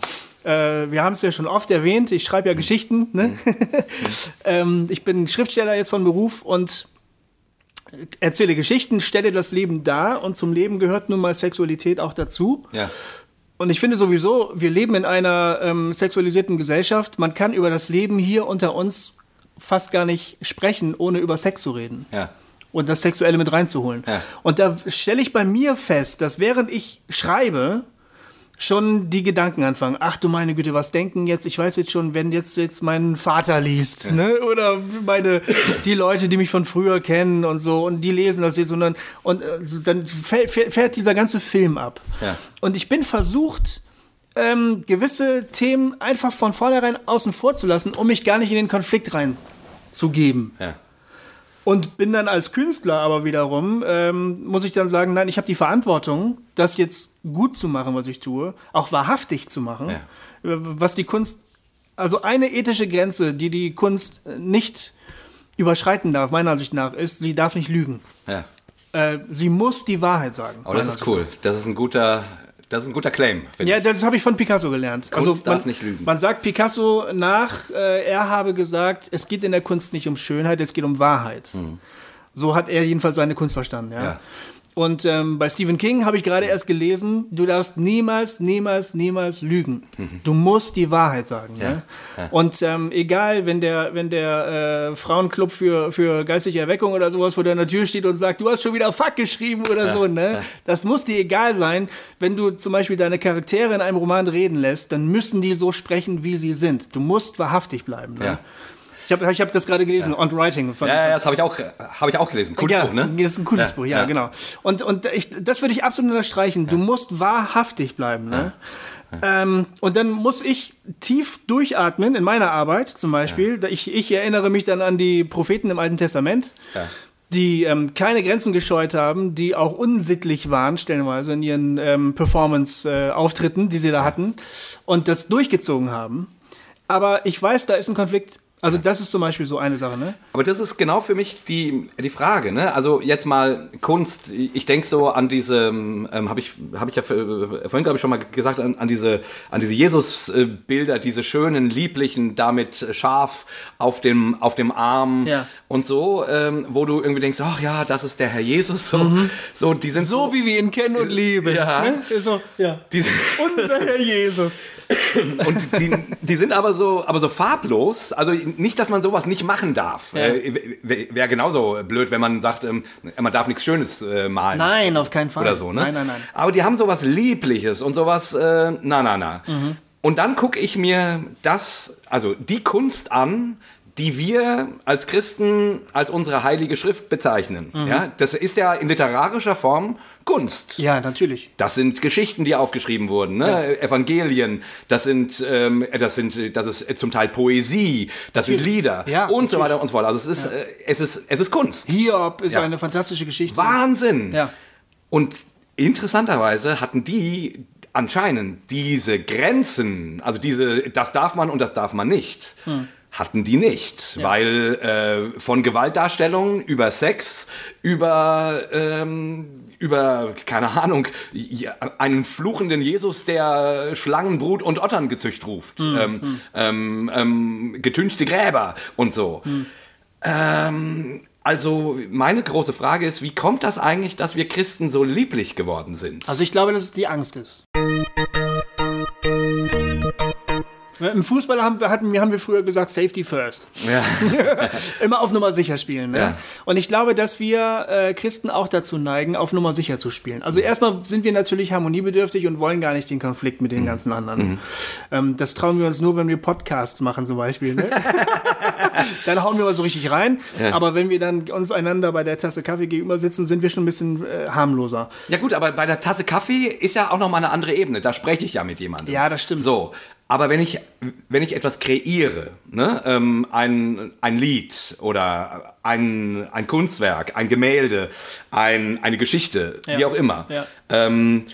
Äh, wir haben es ja schon oft erwähnt. Ich schreibe ja Geschichten. Ne? ähm, ich bin Schriftsteller jetzt von Beruf und erzähle Geschichten, stelle das Leben dar und zum Leben gehört nun mal Sexualität auch dazu. Ja. Und ich finde sowieso, wir leben in einer ähm, sexualisierten Gesellschaft. Man kann über das Leben hier unter uns fast gar nicht sprechen, ohne über Sex zu reden Ja. Und das Sexuelle mit reinzuholen. Ja. Und da stelle ich bei mir fest, dass während ich schreibe, schon die Gedanken anfangen. Ach du meine Güte, was denken jetzt? Ich weiß jetzt schon, wenn jetzt jetzt mein Vater liest, ne? Oder meine die Leute, die mich von früher kennen und so und die lesen das jetzt und dann und äh, dann fährt, fährt dieser ganze Film ab. Ja. Und ich bin versucht ähm, gewisse Themen einfach von vornherein außen vor zu lassen, um mich gar nicht in den Konflikt reinzugeben. Ja. Und bin dann als Künstler aber wiederum, ähm, muss ich dann sagen, nein, ich habe die Verantwortung, das jetzt gut zu machen, was ich tue, auch wahrhaftig zu machen, Ja. Äh, was die Kunst, also eine ethische Grenze, die die Kunst nicht überschreiten darf, meiner Ansicht nach, ist, sie darf nicht lügen. ja. Äh, sie muss die Wahrheit sagen. Aber das ist Ansicht cool. Das ist ein guter, das ist ein guter Claim. Ja, das habe ich von Picasso gelernt. Also Kunst darf man, nicht lügen. Man sagt Picasso nach, äh, er habe gesagt, es geht in der Kunst nicht um Schönheit, es geht um Wahrheit. So hat er jedenfalls seine Kunst verstanden. Ja. Ja. Und ähm, bei Stephen King habe ich gerade erst gelesen, du darfst niemals, niemals, niemals lügen. Du musst die Wahrheit sagen. Ja. Mhm. Ja. Und ähm, egal, wenn der, wenn der äh, Frauenclub für, für geistige Erweckung oder sowas vor deiner Tür steht und sagt, du hast schon wieder Fuck geschrieben oder so, ne? Das muss dir egal sein. Wenn du zum Beispiel deine Charaktere in einem Roman reden lässt, dann müssen die so sprechen, wie sie sind. Du musst wahrhaftig bleiben. Ne? Ich habe ich hab das gerade gelesen, On Writing. Von, Ja, ja, das habe ich auch, habe ich auch gelesen. Cooles ja, Buch, ne? Das ist ein cooles Ja, Buch, ja, genau. Und, und ich, das würde ich absolut unterstreichen. Du musst wahrhaftig bleiben. Ne? Ähm, und dann muss ich tief durchatmen in meiner Arbeit zum Beispiel. Ich, ich erinnere mich dann an die Propheten im Alten Testament. Ja. Die ähm, keine Grenzen gescheut haben, die auch unsittlich waren, stellenweise in ihren ähm, Performance-Auftritten, die sie da hatten, und das durchgezogen haben. Aber ich weiß, da ist ein Konflikt. Also, das ist zum Beispiel so eine Sache, ne? Aber das ist genau für mich die, die Frage. Ne? Also jetzt mal Kunst. Ich denke so an diese, ähm, habe ich, hab ich ja v- vorhin glaube ich schon mal gesagt, an, an diese, an diese Jesus-Bilder, diese schönen, lieblichen, damit scharf auf dem, auf dem Arm Ja. und so, ähm, wo du irgendwie denkst, ach ja, das ist der Herr Jesus. So, so die sind So wie wir ihn kennen und lieben. Ja. Ne? So, ja. die, Unser Herr Jesus. Und die, die sind aber so, aber so farblos. Also nicht, dass man sowas nicht machen darf. Ja. Äh, Wäre genauso blöd, wenn man sagt, ähm, man darf nichts Schönes äh, malen. Nein, auf keinen Fall. Oder so, ne? Nein, nein, nein. Aber die haben sowas Liebliches und sowas, äh, na, na, na. Mhm. Und dann gucke ich mir das, also die Kunst an, die wir als Christen als unsere heilige Schrift bezeichnen. Mhm. Ja, das ist ja in literarischer Form Kunst. Ja, natürlich. Das sind Geschichten, die aufgeschrieben wurden, ne? Evangelien, das sind, ähm, das sind, das ist zum Teil Poesie, das sind Lieder Ja, und so natürlich. weiter und so fort. Also es ist, äh, es ist, es ist Kunst. Hiob ist Ja. eine fantastische Geschichte. Wahnsinn! Ja. Und interessanterweise hatten die anscheinend diese Grenzen, also diese, das darf man und das darf man nicht, Hm. hatten die nicht. Weil äh, von Gewaltdarstellungen über Sex, über, ähm, über, keine Ahnung, einen fluchenden Jesus, der Schlangenbrut und Otterngezücht ruft, Hm, ähm, ähm, ähm, getünchte Gräber und so. Hm. Ähm, also meine große Frage ist, wie kommt das eigentlich, dass wir Christen so lieblich geworden sind? Also ich glaube, dass es die Angst ist. Im Fußball haben wir, hatten, haben wir früher gesagt, Safety first. Ja. Immer auf Nummer sicher spielen. Ne? Ja. Und ich glaube, dass wir äh, Christen auch dazu neigen, auf Nummer sicher zu spielen. Also erstmal sind wir natürlich harmoniebedürftig und wollen gar nicht den Konflikt mit den ganzen anderen. Ähm, das trauen wir uns nur, wenn wir Podcasts machen zum Beispiel. Ne? dann hauen wir mal so richtig rein. Aber wenn wir dann uns einander bei der Tasse Kaffee gegenüber sitzen, sind wir schon ein bisschen äh, harmloser. Ja gut, aber bei der Tasse Kaffee ist ja auch noch mal eine andere Ebene. Da spreche ich ja mit jemandem. Ja, das stimmt. So, aber wenn ich, wenn ich etwas kreiere, ne, ähm, ein, ein Lied oder ein, ein Kunstwerk, ein Gemälde, ein, eine Geschichte, Ja. wie auch immer, Ja. ähm,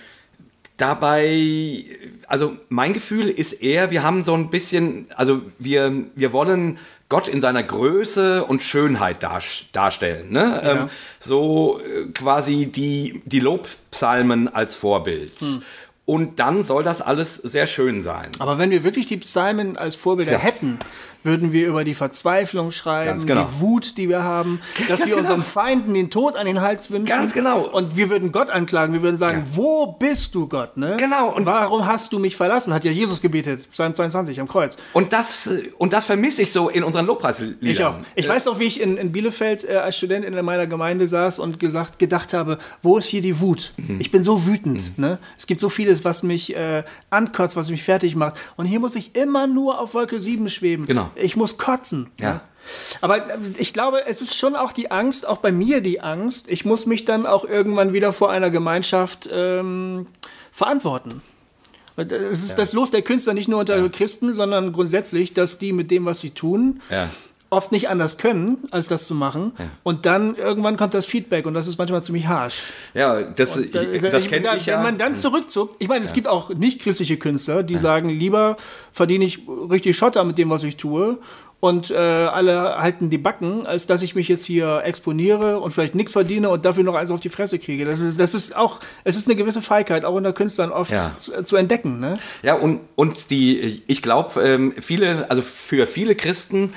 dabei, also mein Gefühl ist eher, wir haben so ein bisschen, also wir, wir wollen Gott in seiner Größe und Schönheit dar, darstellen. Ne? Ähm, so äh, quasi die, die Lobpsalmen als Vorbild. Hm. Und dann soll das alles sehr schön sein. Aber wenn wir wirklich die Psalmen als Vorbilder Ja. hätten, würden wir über die Verzweiflung schreiben, genau. die Wut, die wir haben, dass Ganz wir genau. unseren Feinden den Tod an den Hals wünschen. Ganz genau. Und wir würden Gott anklagen. Wir würden sagen, wo bist du, Gott? Ne? Genau. Und warum hast du mich verlassen? Hat ja Jesus gebetet, Psalm 22 am Kreuz. Und das, äh, und das vermisse ich so in unseren Lobpreisliedern. Ich auch. Ich weiß noch, wie ich in, in Bielefeld äh, als Student in meiner Gemeinde saß und gesagt, gedacht habe, wo ist hier die Wut? Mhm. Ich bin so wütend. Ne? Es gibt so vieles, was mich äh, ankotzt, was mich fertig macht. Und hier muss ich immer nur auf Wolke 7 schweben. Genau. Ich muss kotzen. Ja. Aber äh, ich glaube, es ist schon auch die Angst, auch bei mir die Angst, ich muss mich dann auch irgendwann wieder vor einer Gemeinschaft ähm, verantworten. Es ist das Los der Künstler nicht nur unter Christen, sondern grundsätzlich, dass die mit dem, was sie tun, Ja. Oft nicht anders können, als das zu machen. Und dann irgendwann kommt das Feedback und das ist manchmal ziemlich harsch. Ja, das, Da- das ich- kenne da- ich ja. Wenn man dann zurückzuckt, ich meine, es gibt auch nicht christliche Künstler, die sagen, lieber verdiene ich richtig Schotter mit dem, was ich tue. Und äh, alle halten die Backen, als dass ich mich jetzt hier exponiere und vielleicht nichts verdiene und dafür noch eins auf die Fresse kriege. Das ist, das ist auch, es ist eine gewisse Feigheit, auch unter Künstlern oft Ja. zu, zu entdecken. Ne? Ja, und, und die, ich glaube, ähm, viele, also für viele Christen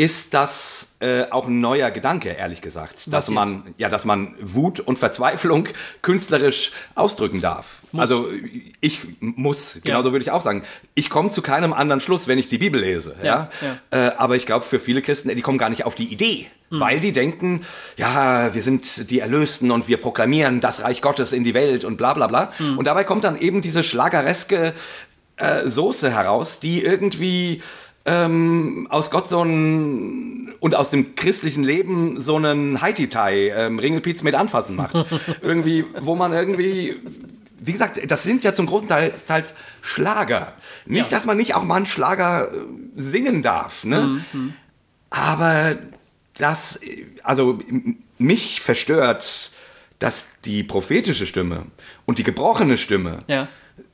ist das äh, auch ein neuer Gedanke, ehrlich gesagt. Dass jetzt? man, ja, dass man Wut und Verzweiflung künstlerisch ausdrücken darf. Also ich muss, genauso würde ich auch sagen, ich komme zu keinem anderen Schluss, wenn ich die Bibel lese. Ja, Äh, aber ich glaube, für viele Christen, die kommen gar nicht auf die Idee. Weil die denken, ja, wir sind die Erlösten und wir proklamieren das Reich Gottes in die Welt und bla bla bla. Und dabei kommt dann eben diese schlagereske äh, Soße heraus, die irgendwie ähm, aus Gott so ein und aus dem christlichen Leben so einen Haiti-Tai, ähm, Ringelpiez mit Anfassen macht. irgendwie, wo man irgendwie, wie gesagt, das sind ja zum großen Teil Teils Schlager. Nicht, dass man nicht auch mal einen Schlager äh, singen darf, ne? Aber das, also mich verstört, dass die prophetische Stimme und die gebrochene Stimme Ja.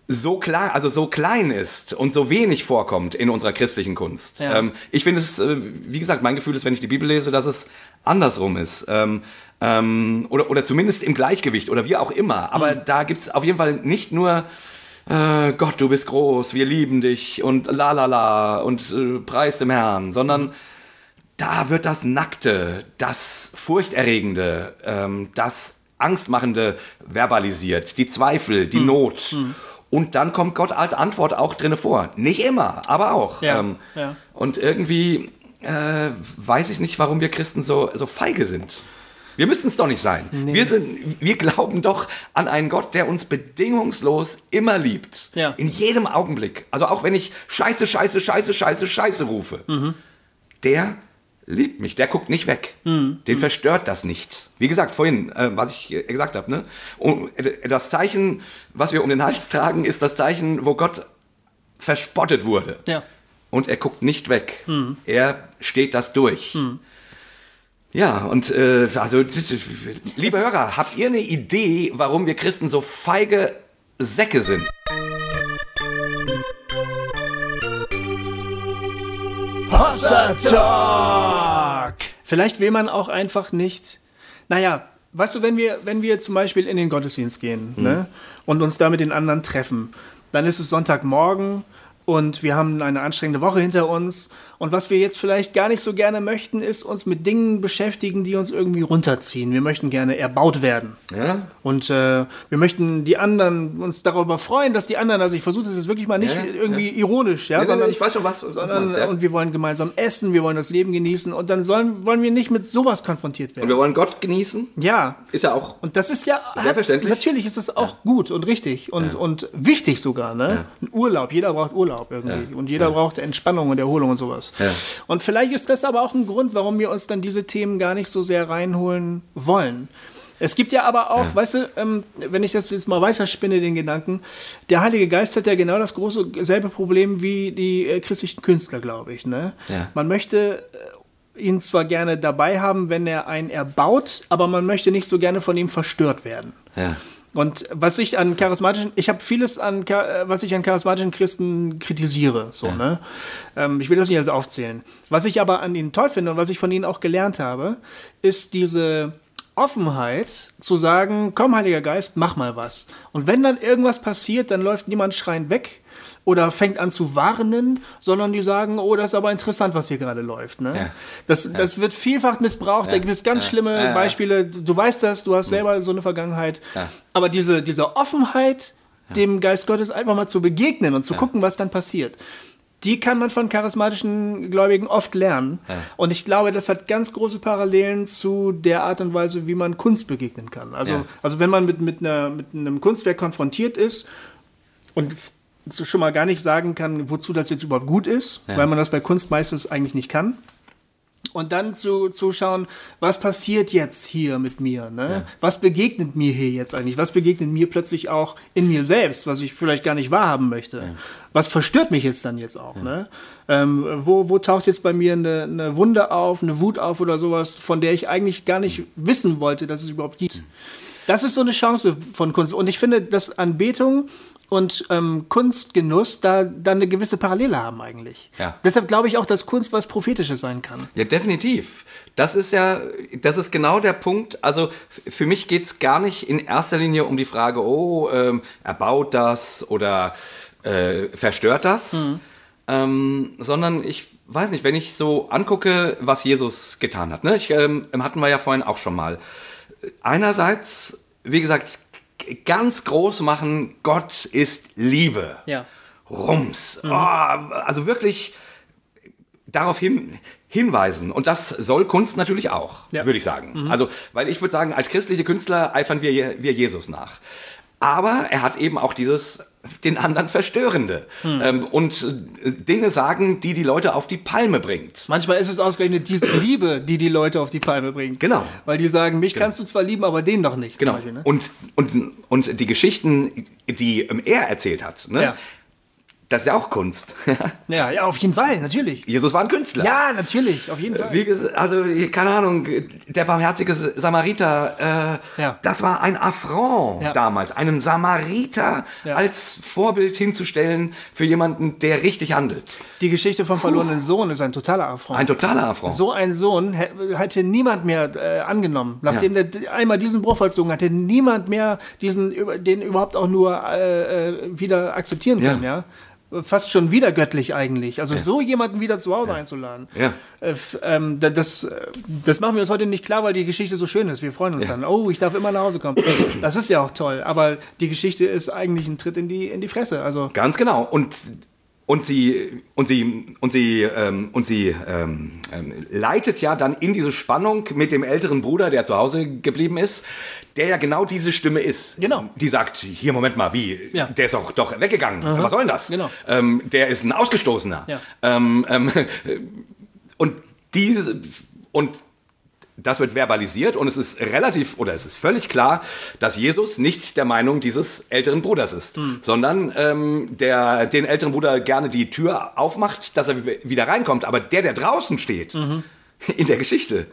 So klar, also so klein ist und so wenig vorkommt in unserer christlichen Kunst. Ja. Ähm, ich finde es, äh, wie gesagt, mein Gefühl ist, wenn ich die Bibel lese, dass es andersrum ist. Ähm, ähm, oder, oder zumindest im Gleichgewicht oder wie auch immer. Aber da gibt es auf jeden Fall nicht nur äh, Gott, du bist groß, wir lieben dich und la la la und äh, preis dem Herrn, sondern da wird das Nackte, das Furchterregende, ähm, das Angstmachende verbalisiert, die Zweifel, die Not. Und dann kommt Gott als Antwort auch drinne vor. Nicht immer, aber auch. Ja, Ähm, ja. Und irgendwie äh, weiß ich nicht, warum wir Christen so, so feige sind. Wir müssen es doch nicht sein. Wir, sind, wir glauben doch an einen Gott, der uns bedingungslos immer liebt. Ja. In jedem Augenblick. Also auch wenn ich Scheiße, Scheiße, Scheiße, Scheiße, Scheiße rufe. Mhm. Der liebt mich, der guckt nicht weg. Mhm. Den verstört das nicht. Wie gesagt, vorhin, äh, was ich äh, gesagt habe, ne? Und äh, das Zeichen, was wir um den Hals tragen, ist das Zeichen, wo Gott verspottet wurde. Ja. Und er guckt nicht weg. Hm. Er steht das durch. Ja, und äh, also, liebe Hörer, habt ihr eine Idee, warum wir Christen so feige Säcke sind? Hossa Talk! Vielleicht will man auch einfach nicht. Naja, weißt du, wenn wir, wenn wir zum Beispiel in den Gottesdienst gehen ne, und uns da mit den anderen treffen, dann ist es Sonntagmorgen und wir haben eine anstrengende Woche hinter uns. Und was wir jetzt vielleicht gar nicht so gerne möchten, ist uns mit Dingen beschäftigen, die uns irgendwie runterziehen. Wir möchten gerne erbaut werden. Ja? Und äh, wir möchten die anderen uns darüber freuen, dass die anderen, also ich versuche das jetzt wirklich mal nicht Ja, irgendwie ironisch, ja, Ja, sondern ich weiß schon, was, was sondern, meinst, ja. und wir wollen gemeinsam essen, wir wollen das Leben genießen und dann sollen, wollen wir nicht mit sowas konfrontiert Und werden. wir wollen Gott genießen. Ja. Ist ja auch. Und das ist ja Selbstverständlich. natürlich ist es auch gut und richtig und, und wichtig sogar, ne? Ein Urlaub, jeder braucht Urlaub irgendwie und jeder braucht Entspannung und Erholung und sowas. Ja. Und vielleicht ist das aber auch ein Grund, warum wir uns dann diese Themen gar nicht so sehr reinholen wollen. Es gibt ja aber auch, weißt du, ähm, wenn ich das jetzt mal weiterspinne, den Gedanken, der Heilige Geist hat ja genau das große selbe Problem wie die äh, christlichen Künstler, glaube ich. Ne? Ja. Man möchte äh, ihn zwar gerne dabei haben, wenn er einen erbaut, aber man möchte nicht so gerne von ihm verstört werden. Ja. Und was ich an charismatischen, ich habe vieles an, äh, was ich an charismatischen Christen kritisiere, so, ne? Ähm, ich will das nicht alles aufzählen. Was ich aber an ihnen toll finde und was ich von ihnen auch gelernt habe, ist diese Offenheit zu sagen, komm, Heiliger Geist, mach mal was. Und wenn dann irgendwas passiert, dann läuft niemand schreiend weg oder fängt an zu warnen, sondern die sagen, oh, das ist aber interessant, was hier gerade läuft. Ne? Ja. Das, das wird vielfach missbraucht, da gibt es ganz schlimme Ja, ja. Beispiele. Du, weißt das, du hast selber so eine Vergangenheit. Ja. Aber diese, diese Offenheit, dem Geist Gottes einfach mal zu begegnen und zu gucken, was dann passiert, die kann man von charismatischen Gläubigen oft lernen. Und ich glaube, das hat ganz große Parallelen zu der Art und Weise, wie man Kunst begegnen kann. Also, Ja. also wenn man mit, mit, einer, mit einem Kunstwerk konfrontiert ist und schon mal gar nicht sagen kann, wozu das jetzt überhaupt gut ist, weil man das bei Kunst meistens eigentlich nicht kann. Und dann zu, zu schauen, was passiert jetzt hier mit mir? Ne? Was begegnet mir hier jetzt eigentlich? Was begegnet mir plötzlich auch in mir selbst, was ich vielleicht gar nicht wahrhaben möchte? Was verstört mich jetzt dann jetzt auch? Ne? Ähm, wo, wo taucht jetzt bei mir eine, eine Wunde auf, eine Wut auf oder sowas, von der ich eigentlich gar nicht wissen wollte, dass es überhaupt gibt? Das ist so eine Chance von Kunst. Und ich finde, dass Anbetung und ähm, Kunstgenuss da, da eine gewisse Parallele haben eigentlich. Ja. Deshalb glaube ich auch, dass Kunst was Prophetisches sein kann. Ja, definitiv. Das ist ja, das ist genau der Punkt. Also für mich geht es gar nicht in erster Linie um die Frage, oh, ähm, erbaut das oder äh, verstört das, ähm, sondern ich weiß nicht, wenn ich so angucke, was Jesus getan hat. Ne? Ich, ähm, hatten wir ja vorhin auch schon mal. Einerseits, wie gesagt, ganz groß machen, Gott ist Liebe. Ja. Rums. Oh, also wirklich darauf hin, hinweisen. Und das soll Kunst natürlich auch, Ja. würde ich sagen. Also, weil ich würde sagen, als christliche Künstler eifern wir, wir Jesus nach. Aber er hat eben auch dieses den anderen Verstörende ähm, und äh, Dinge sagen, die die Leute auf die Palme bringt. Manchmal ist es ausgerechnet diese Liebe, die die Leute auf die Palme bringt. Genau. Weil die sagen, mich kannst du zwar lieben, aber den doch nicht. zum Genau. Beispiel, ne? Und, und, und die Geschichten, die ähm, er erzählt hat, ne? Ja. Das ist ja auch Kunst. ja, ja, auf jeden Fall, natürlich. Jesus war ein Künstler. Ja, natürlich, auf jeden Fall. Wie also, keine Ahnung, der barmherzige Samariter, äh, Ja. das war ein Affront Ja. damals, einen Samariter Ja. als Vorbild hinzustellen für jemanden, der richtig handelt. Die Geschichte vom verlorenen Sohn ist ein totaler Affront. Ein totaler Affront. so einen Sohn hä- hätte niemand mehr äh, angenommen. Nachdem der einmal diesen Bruch vollzogen hat, hätte niemand mehr diesen, den überhaupt auch nur äh, äh, wieder akzeptieren können. Ja. Fast schon wieder göttlich eigentlich. Also so jemanden wieder zu Hause einzuladen. Ja. Äh, ähm, da- das, äh, das machen wir uns heute nicht klar, weil die Geschichte so schön ist. Wir freuen uns dann. Oh, ich darf immer nach Hause kommen. Das ist ja auch toll. Aber die Geschichte ist eigentlich ein Tritt in die, in die Fresse. Also Ganz genau. Und, und sie, und sie, und sie, ähm, und sie ähm, ähm, leitet ja dann in diese Spannung mit dem älteren Bruder, der zu Hause geblieben ist, der ja genau diese Stimme ist. Genau. Die sagt, hier, Moment mal, wie? Ja. Der ist doch, doch weggegangen. Was soll denn das? Genau. Ähm, der ist ein Ausgestoßener. Ja. Ähm, ähm, und diese, und das wird verbalisiert und es ist relativ oder es ist völlig klar, dass Jesus nicht der Meinung dieses älteren Bruders ist, sondern ähm, der den älteren Bruder gerne die Tür aufmacht, dass er wi- wieder reinkommt. Aber der, der draußen steht in der Geschichte,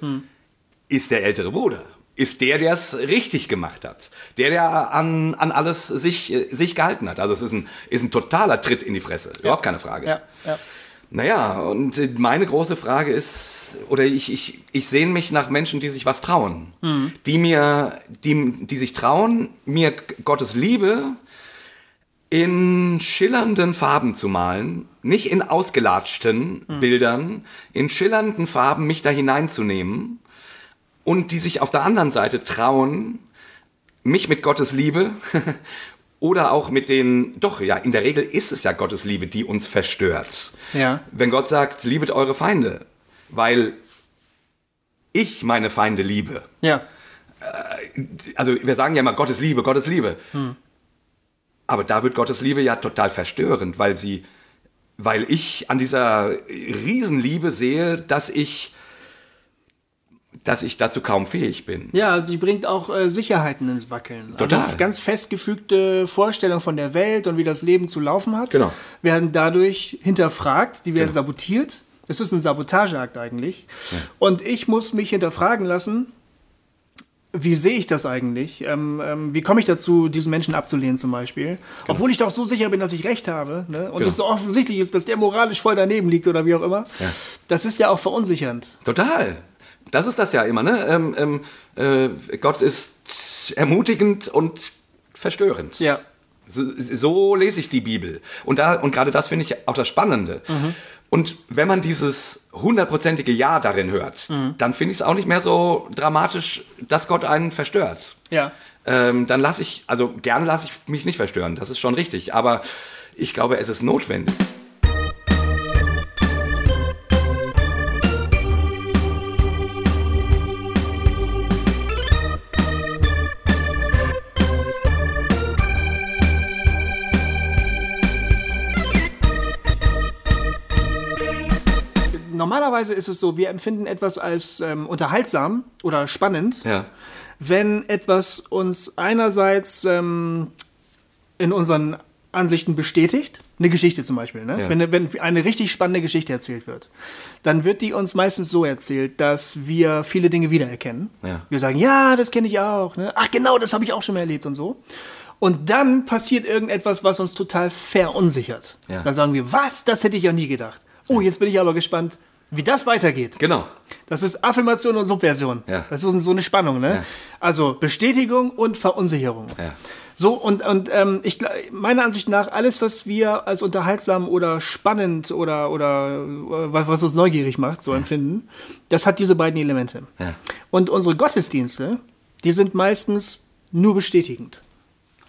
ist der ältere Bruder. Ist der, der es richtig gemacht hat. Der, der an, an alles sich, äh, sich gehalten hat. Also es ist ein, ist ein totaler Tritt in die Fresse. Überhaupt keine Frage. ja, ja. Naja, und äh, meine große Frage ist, oder ich, ich, ich sehne mich nach Menschen, die sich was trauen. Die mir, die, die sich trauen, mir Gottes Liebe in schillernden Farben zu malen, nicht in ausgelatschten Bildern, in schillernden Farben mich da hineinzunehmen und die sich auf der anderen Seite trauen, mich mit Gottes Liebe oder auch mit den, doch ja, in der Regel ist es ja Gottes Liebe, die uns verstört. Ja. Wenn Gott sagt, liebet eure Feinde, weil ich meine Feinde liebe. ja. Also wir sagen ja immer Gottes Liebe, Gottes Liebe. Aber da wird Gottes Liebe ja total verstörend, weil sie, weil ich an dieser Riesenliebe sehe, dass ich, dass ich dazu kaum fähig bin. Ja, sie bringt auch äh, Sicherheiten ins Wackeln. Total. Also ganz festgefügte Vorstellungen von der Welt und wie das Leben zu laufen hat, Genau. werden dadurch hinterfragt, die werden Genau. sabotiert. Es ist ein Sabotageakt eigentlich. Und ich muss mich hinterfragen lassen, wie sehe ich das eigentlich? Ähm, ähm, wie komme ich dazu, diesen Menschen abzulehnen zum Beispiel? Obwohl ich doch so sicher bin, dass ich recht habe ne? und Genau. es so offensichtlich ist, dass der moralisch voll daneben liegt oder wie auch immer. Ja. Das ist ja auch verunsichernd. Total. Das ist das ja immer, ne? Ähm, ähm, äh, Gott ist ermutigend und verstörend. Ja. So, so lese ich die Bibel. Und, da, und gerade das finde ich auch das Spannende. Und wenn man dieses hundertprozentige Ja darin hört, dann finde ich es auch nicht mehr so dramatisch, dass Gott einen verstört. Ja. Ähm, dann lasse ich, also gerne lasse ich mich nicht verstören, das ist schon richtig. Aber ich glaube, es ist notwendig. Normalerweise ist es so, wir empfinden etwas als ähm, unterhaltsam oder spannend, Ja. wenn etwas uns einerseits ähm, in unseren Ansichten bestätigt, eine Geschichte zum Beispiel, ne? Ja. wenn, wenn eine richtig spannende Geschichte erzählt wird, dann wird die uns meistens so erzählt, dass wir viele Dinge wiedererkennen. Ja. Wir sagen, ja, das kenne ich auch. Ne? Ach genau, das habe ich auch schon mal erlebt und so. Und dann passiert irgendetwas, was uns total verunsichert. Ja. Da sagen wir, was, das hätte ich ja nie gedacht. Oh, jetzt bin ich aber gespannt, wie das weitergeht. Genau. Das ist Affirmation und Subversion. Ja. Das ist so eine Spannung, ne? Ja. Also Bestätigung und Verunsicherung. Ja. So, und, und ähm, ich, meiner Ansicht nach, alles, was wir als unterhaltsam oder spannend oder, oder äh, was uns neugierig macht, so empfinden, das hat diese beiden Elemente. Ja. Und unsere Gottesdienste, die sind meistens nur bestätigend.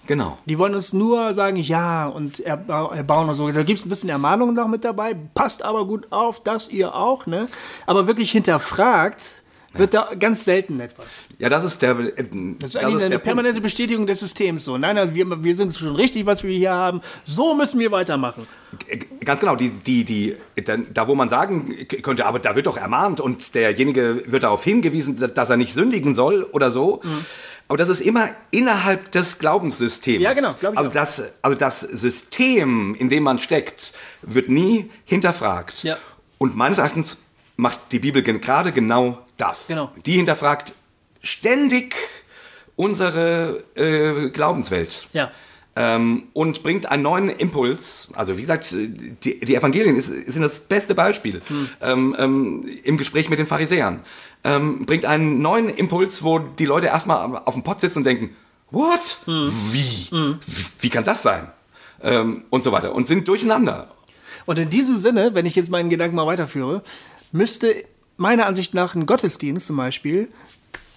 Genau. Die wollen uns nur sagen, ja, und erbau- erbauen und so. Da gibt es ein bisschen Ermahnung noch mit dabei. Passt aber gut auf, dass ihr auch, ne? Aber wirklich hinterfragt wird da ganz selten etwas. Ja, das ist der. äh, Das ist eigentlich eine der permanente Bestätigung des Systems. So, nein, also wir, wir sind schon richtig, was wir hier haben. So müssen wir weitermachen. Punkt. Ganz genau, die, die, die, da wo man sagen könnte, aber da wird doch ermahnt und derjenige wird darauf hingewiesen, dass er nicht sündigen soll oder so. Aber das ist immer innerhalb des Glaubenssystems. Ja, genau, glaub ich also auch. das, also das System, in dem man steckt, wird nie hinterfragt. Ja. Und meines Erachtens macht die Bibel gerade genau das. Genau. Die hinterfragt ständig unsere äh, Glaubenswelt Ja. Ähm, und bringt einen neuen Impuls. Also wie gesagt, die, die Evangelien ist, sind das beste Beispiel ähm, ähm, im Gespräch mit den Pharisäern. Ähm, bringt einen neuen Impuls, wo die Leute erstmal auf dem Pott sitzen und denken, what? Wie? wie? Wie kann das sein? ähm, und so weiter und sind durcheinander. Und in diesem Sinne, wenn ich jetzt meinen Gedanken mal weiterführe, müsste meiner Ansicht nach ein Gottesdienst zum Beispiel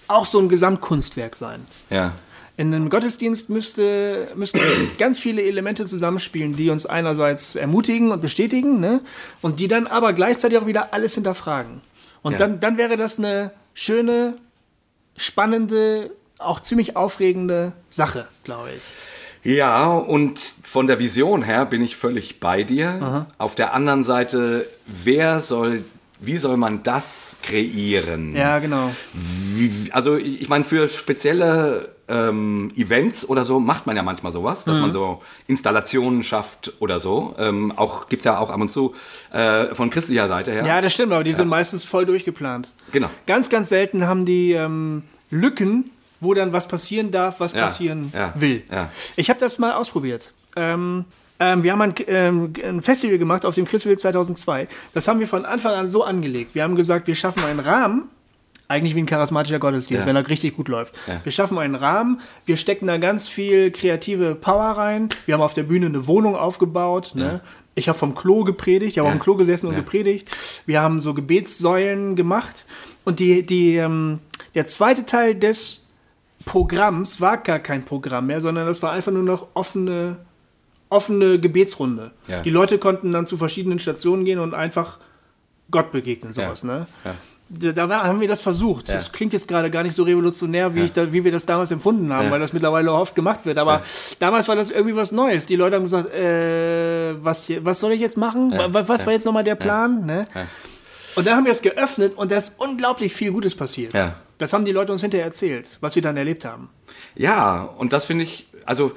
auch so ein Gesamtkunstwerk sein. Ja. In einem Gottesdienst müsste, müssten ganz viele Elemente zusammenspielen, die uns einerseits ermutigen und bestätigen, ne? und die dann aber gleichzeitig auch wieder alles hinterfragen. Und Ja. dann, dann wäre das eine schöne, spannende, auch ziemlich aufregende Sache, glaube ich. Ja, und von der Vision her bin ich völlig bei dir. Auf der anderen Seite, wer soll, wie soll man das kreieren? Ja, genau. Wie, also ich, ich meine, für spezielle ähm, Events oder so macht man ja manchmal sowas, dass man so Installationen schafft oder so. Ähm, auch gibt's ja auch ab und zu äh, von christlicher Seite her. Ja, das stimmt, aber die sind meistens voll durchgeplant. Genau. Ganz, ganz selten haben die ähm, Lücken, wo dann was passieren darf, was Ja, passieren ja, will. ja. Ich habe das mal ausprobiert. Ähm, ähm, wir haben ein, ähm, ein Festival gemacht auf dem Christfestival 2002. Das haben wir von Anfang an so angelegt. Wir haben gesagt, wir schaffen einen Rahmen, eigentlich wie ein charismatischer Gottesdienst, Ja. wenn er richtig gut läuft. Ja. Wir schaffen einen Rahmen, wir stecken da ganz viel kreative Power rein. Wir haben auf der Bühne eine Wohnung aufgebaut. Ne? Ich habe vom Klo gepredigt, ich habe auf dem Klo gesessen und Ja. gepredigt. Wir haben so Gebetssäulen gemacht. Und die, die, ähm, der zweite Teil des Programms war gar kein Programm mehr, sondern das war einfach nur noch offene, offene Gebetsrunde. Ja. Die Leute konnten dann zu verschiedenen Stationen gehen und einfach Gott begegnen, sowas. Ja. Ne? Ja. Da haben wir das versucht. Ja. Das klingt jetzt gerade gar nicht so revolutionär, wie, ich da, wie wir das damals empfunden haben, Ja. weil das mittlerweile oft gemacht wird. Aber damals war das irgendwie was Neues. Die Leute haben gesagt, äh, was, was soll ich jetzt machen? Ja. Wa- Was war jetzt nochmal der Plan? Ne? Ja. Und dann haben wir es geöffnet und da ist unglaublich viel Gutes passiert. Ja. Das haben die Leute uns hinterher erzählt, was sie dann erlebt haben. Ja, und das finde ich, also,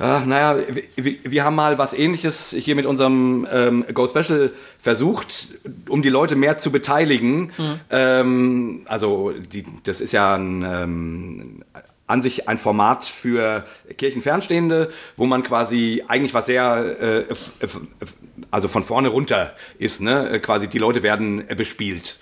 äh, naja, wir, wir haben mal was ähnliches hier mit unserem ähm, Go Special versucht, um die Leute mehr zu beteiligen. Ähm, also, die, das ist ja ein. Ähm, an sich ein Format für Kirchenfernstehende, wo man quasi eigentlich was sehr, äh, also von vorne runter ist, ne? Quasi die Leute werden äh, bespielt.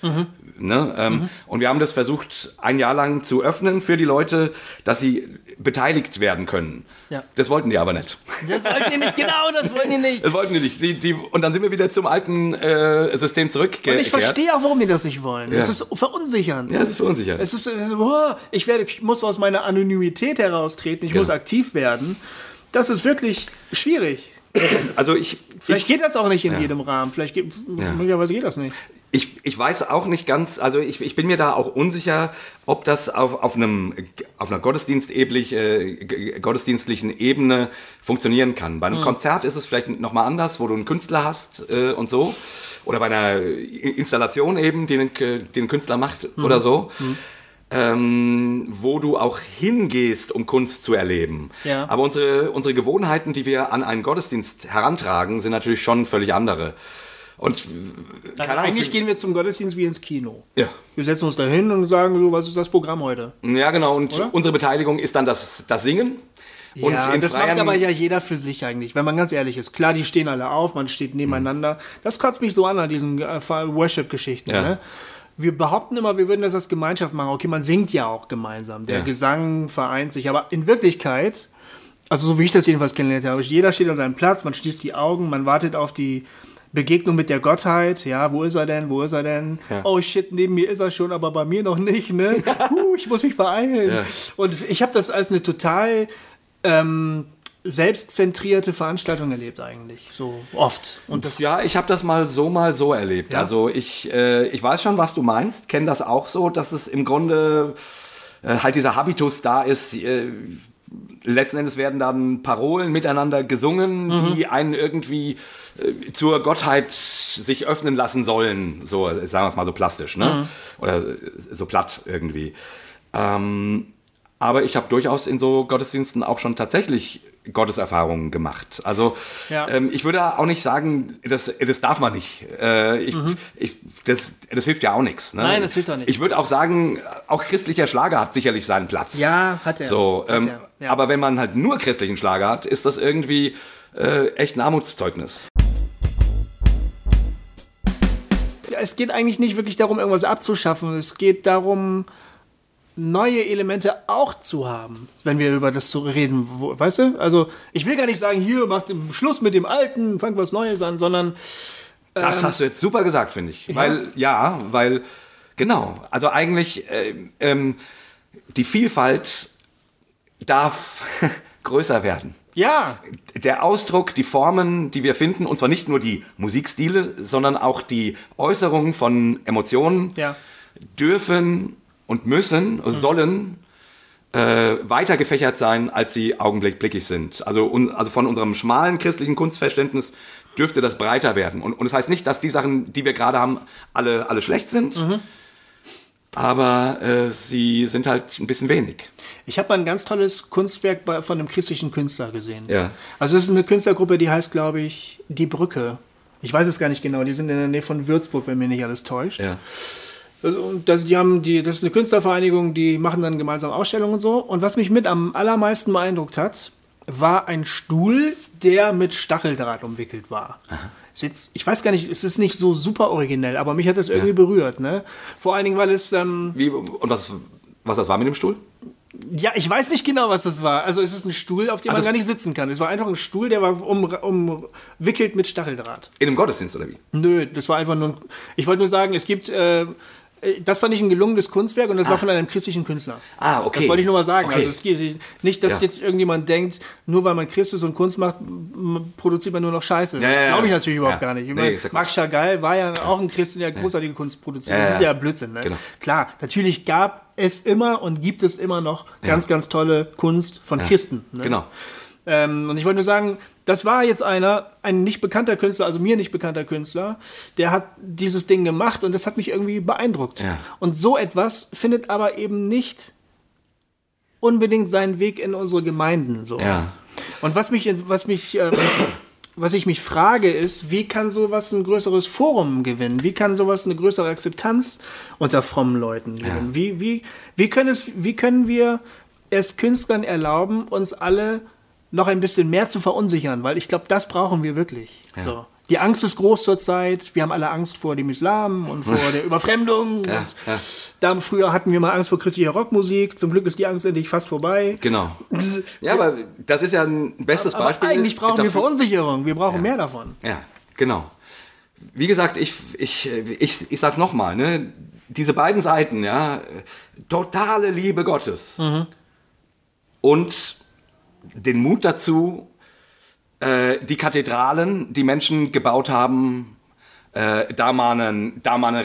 Ne? Ähm, Und wir haben das versucht, ein Jahr lang zu öffnen für die Leute, dass sie beteiligt werden können. Ja. Das wollten die aber nicht. Das wollten die nicht, genau, das wollten die nicht. Das wollten die nicht. Die, die, und dann sind wir wieder zum alten äh, System zurückgekehrt. Und ich verstehe auch, warum die das nicht wollen. Es Ja. ist verunsichernd. Ja, das ist verunsichert. Es ist, es ist oh, ich, werde, ich muss aus meiner Anonymität heraustreten, ich Genau. muss aktiv werden. Das ist wirklich schwierig. Also ich, Vielleicht ich, geht das auch nicht in jedem Rahmen. Vielleicht geht, möglicherweise geht das nicht. ich, ich weiß auch nicht ganz, also ich, ich bin mir da auch unsicher, ob das auf, auf, einem, auf einer gottesdiensteblich, äh, gottesdienstlichen Ebene funktionieren kann. Bei einem Konzert ist es vielleicht nochmal anders, wo du einen Künstler hast äh, und so. Oder bei einer Installation eben, die den, die ein Künstler macht oder so. Ähm, wo du auch hingehst, um Kunst zu erleben. Ja. Aber unsere, unsere Gewohnheiten, die wir an einen Gottesdienst herantragen, sind natürlich schon völlig andere. Und keine Ahnung, Eigentlich gehen wir zum Gottesdienst wie ins Kino. Ja. Wir setzen uns da hin und sagen so, was ist das Programm heute? Ja, genau. Und Oder? unsere Beteiligung ist dann das, das Singen. Und ja, das freien, macht aber ja jeder für sich eigentlich, wenn man ganz ehrlich ist. Klar, die stehen alle auf, man steht nebeneinander. Das kotzt mich so an an diesen äh, Worship-Geschichten. Ja. Ne? Wir behaupten immer, wir würden das als Gemeinschaft machen. Okay, man singt ja auch gemeinsam. Der Ja. Gesang vereint sich. Aber in Wirklichkeit, also so wie ich das jedenfalls kennengelernt habe, jeder steht an seinem Platz, man schließt die Augen, man wartet auf die Begegnung mit der Gottheit. Ja, wo ist er denn? Wo ist er denn? Ja. Oh shit, neben mir ist er schon, aber bei mir noch nicht. Ne? Huh, ich muss mich beeilen. Ja. Und ich habe das als eine total ähm, selbstzentrierte Veranstaltung erlebt eigentlich, so oft. Und das Ja, ich habe das mal so, mal so erlebt. Ja? Also ich, äh, ich weiß schon, was du meinst, kenne das auch so, dass es im Grunde äh, halt dieser Habitus da ist. Äh, letzten Endes werden dann Parolen miteinander gesungen, Mhm. die einen irgendwie äh, zur Gottheit sich öffnen lassen sollen. So, sagen wir es mal so plastisch, ne? Mhm. Oder äh, so platt irgendwie. Ähm, aber ich habe durchaus in so Gottesdiensten auch schon tatsächlich Gotteserfahrungen gemacht. Also Ja. ähm, ich würde auch nicht sagen, das, das darf man nicht. Äh, ich, ich, das, das hilft ja auch nichts. Ne? Mhm. Nein, das hilft auch nicht. Ich würde auch sagen, auch christlicher Schlager hat sicherlich seinen Platz. Ja, hat er. So, Hat ähm, er, ja. Aber wenn man halt nur christlichen Schlager hat, ist das irgendwie äh, echt ein Armutszeugnis. es geht eigentlich nicht wirklich darum, irgendwas abzuschaffen. Es geht darum, neue Elemente auch zu haben, wenn wir über das zu reden, wo, weißt du? Also ich will gar nicht sagen, hier macht im Schluss mit dem Alten, fangt was Neues an, sondern Das hast du jetzt super gesagt, finde ich. Weil, ja, weil, genau, also eigentlich äh, ähm, die Vielfalt darf größer werden. ja, Der Ausdruck, die Formen, die wir finden, und zwar nicht nur die Musikstile, sondern auch die Äußerungen von Emotionen, ja, dürfen und müssen, sollen äh, weiter gefächert sein, als sie augenblicklich sind. Also, un, also von unserem schmalen christlichen Kunstverständnis dürfte das breiter werden. Und, und das heißt nicht, dass die Sachen, die wir gerade haben, alle, alle schlecht sind, aber äh, sie sind halt ein bisschen wenig. Ich habe mal ein ganz tolles Kunstwerk bei, von einem christlichen Künstler gesehen. Ja. Also es ist eine Künstlergruppe, die heißt, glaube ich, Die Brücke. Ich weiß es gar nicht genau. Die sind in der Nähe von Würzburg, wenn mir nicht alles täuscht. Ja. Das, die haben die, das ist eine Künstlervereinigung, die machen dann gemeinsam Ausstellungen und so. Und was mich mit am allermeisten beeindruckt hat, war ein Stuhl, der mit Stacheldraht umwickelt war. Ist jetzt, ich weiß gar nicht, es ist nicht so super originell, aber mich hat das irgendwie berührt. Ne? Vor allen Dingen, weil es, ähm, Wie, und was, was das war mit dem Stuhl? ja, ich weiß nicht genau, was das war. Also es ist ein Stuhl, auf dem Ah, man gar nicht sitzen kann. Es war einfach ein Stuhl, der war um, umwickelt mit Stacheldraht. In einem Gottesdienst oder wie? Nö, das war einfach nur. ein- Ich wollte nur sagen, es gibt. Äh, das fand ich ein gelungenes Kunstwerk und das war von einem christlichen Künstler. Ah, okay. Das wollte ich nur mal sagen. Okay. Also es geht nicht, dass Ja. jetzt irgendjemand denkt, nur weil man Christus und Kunst macht, produziert man nur noch Scheiße. Ja, das ja, glaube ich natürlich überhaupt gar nicht. Ich Nee, meine, Max Chagall war ja auch ein Christ, der großartige Kunst produziert. Das ist ja Blödsinn. Ne? Genau. Klar, natürlich gab es immer und gibt es immer noch ganz, ganz tolle Kunst von Christen. Ne? Genau. Ähm, und ich wollte nur sagen, das war jetzt einer, ein nicht bekannter Künstler, also mir nicht bekannter Künstler, der hat dieses Ding gemacht und das hat mich irgendwie beeindruckt. Ja. Und so etwas findet aber eben nicht unbedingt seinen Weg in unsere Gemeinden. So. Ja. Und was mich, was mich, ähm, was ich mich frage, ist, wie kann sowas ein größeres Forum gewinnen? Wie kann sowas eine größere Akzeptanz unter frommen Leuten gewinnen? Wie, wie, wie, können es, wie können wir es Künstlern erlauben, uns alle noch ein bisschen mehr zu verunsichern? Weil ich glaube, das brauchen wir wirklich. So. Die Angst ist groß zurzeit. Wir haben alle Angst vor dem Islam und vor der Überfremdung. Ja, ja. Da, früher hatten wir mal Angst vor christlicher Rockmusik. Zum Glück ist die Angst endlich fast vorbei. Genau. Ja, aber das ist ja ein bestes Aber Beispiel. eigentlich brauchen wir Verunsicherung. Wir brauchen mehr davon. Ja, genau. Wie gesagt, ich, ich, ich, ich sag's nochmal, ne? diese beiden Seiten, ja, totale Liebe Gottes und den Mut dazu, äh, die Kathedralen, die Menschen gebaut haben, äh, da, mal ein, da, mal eine,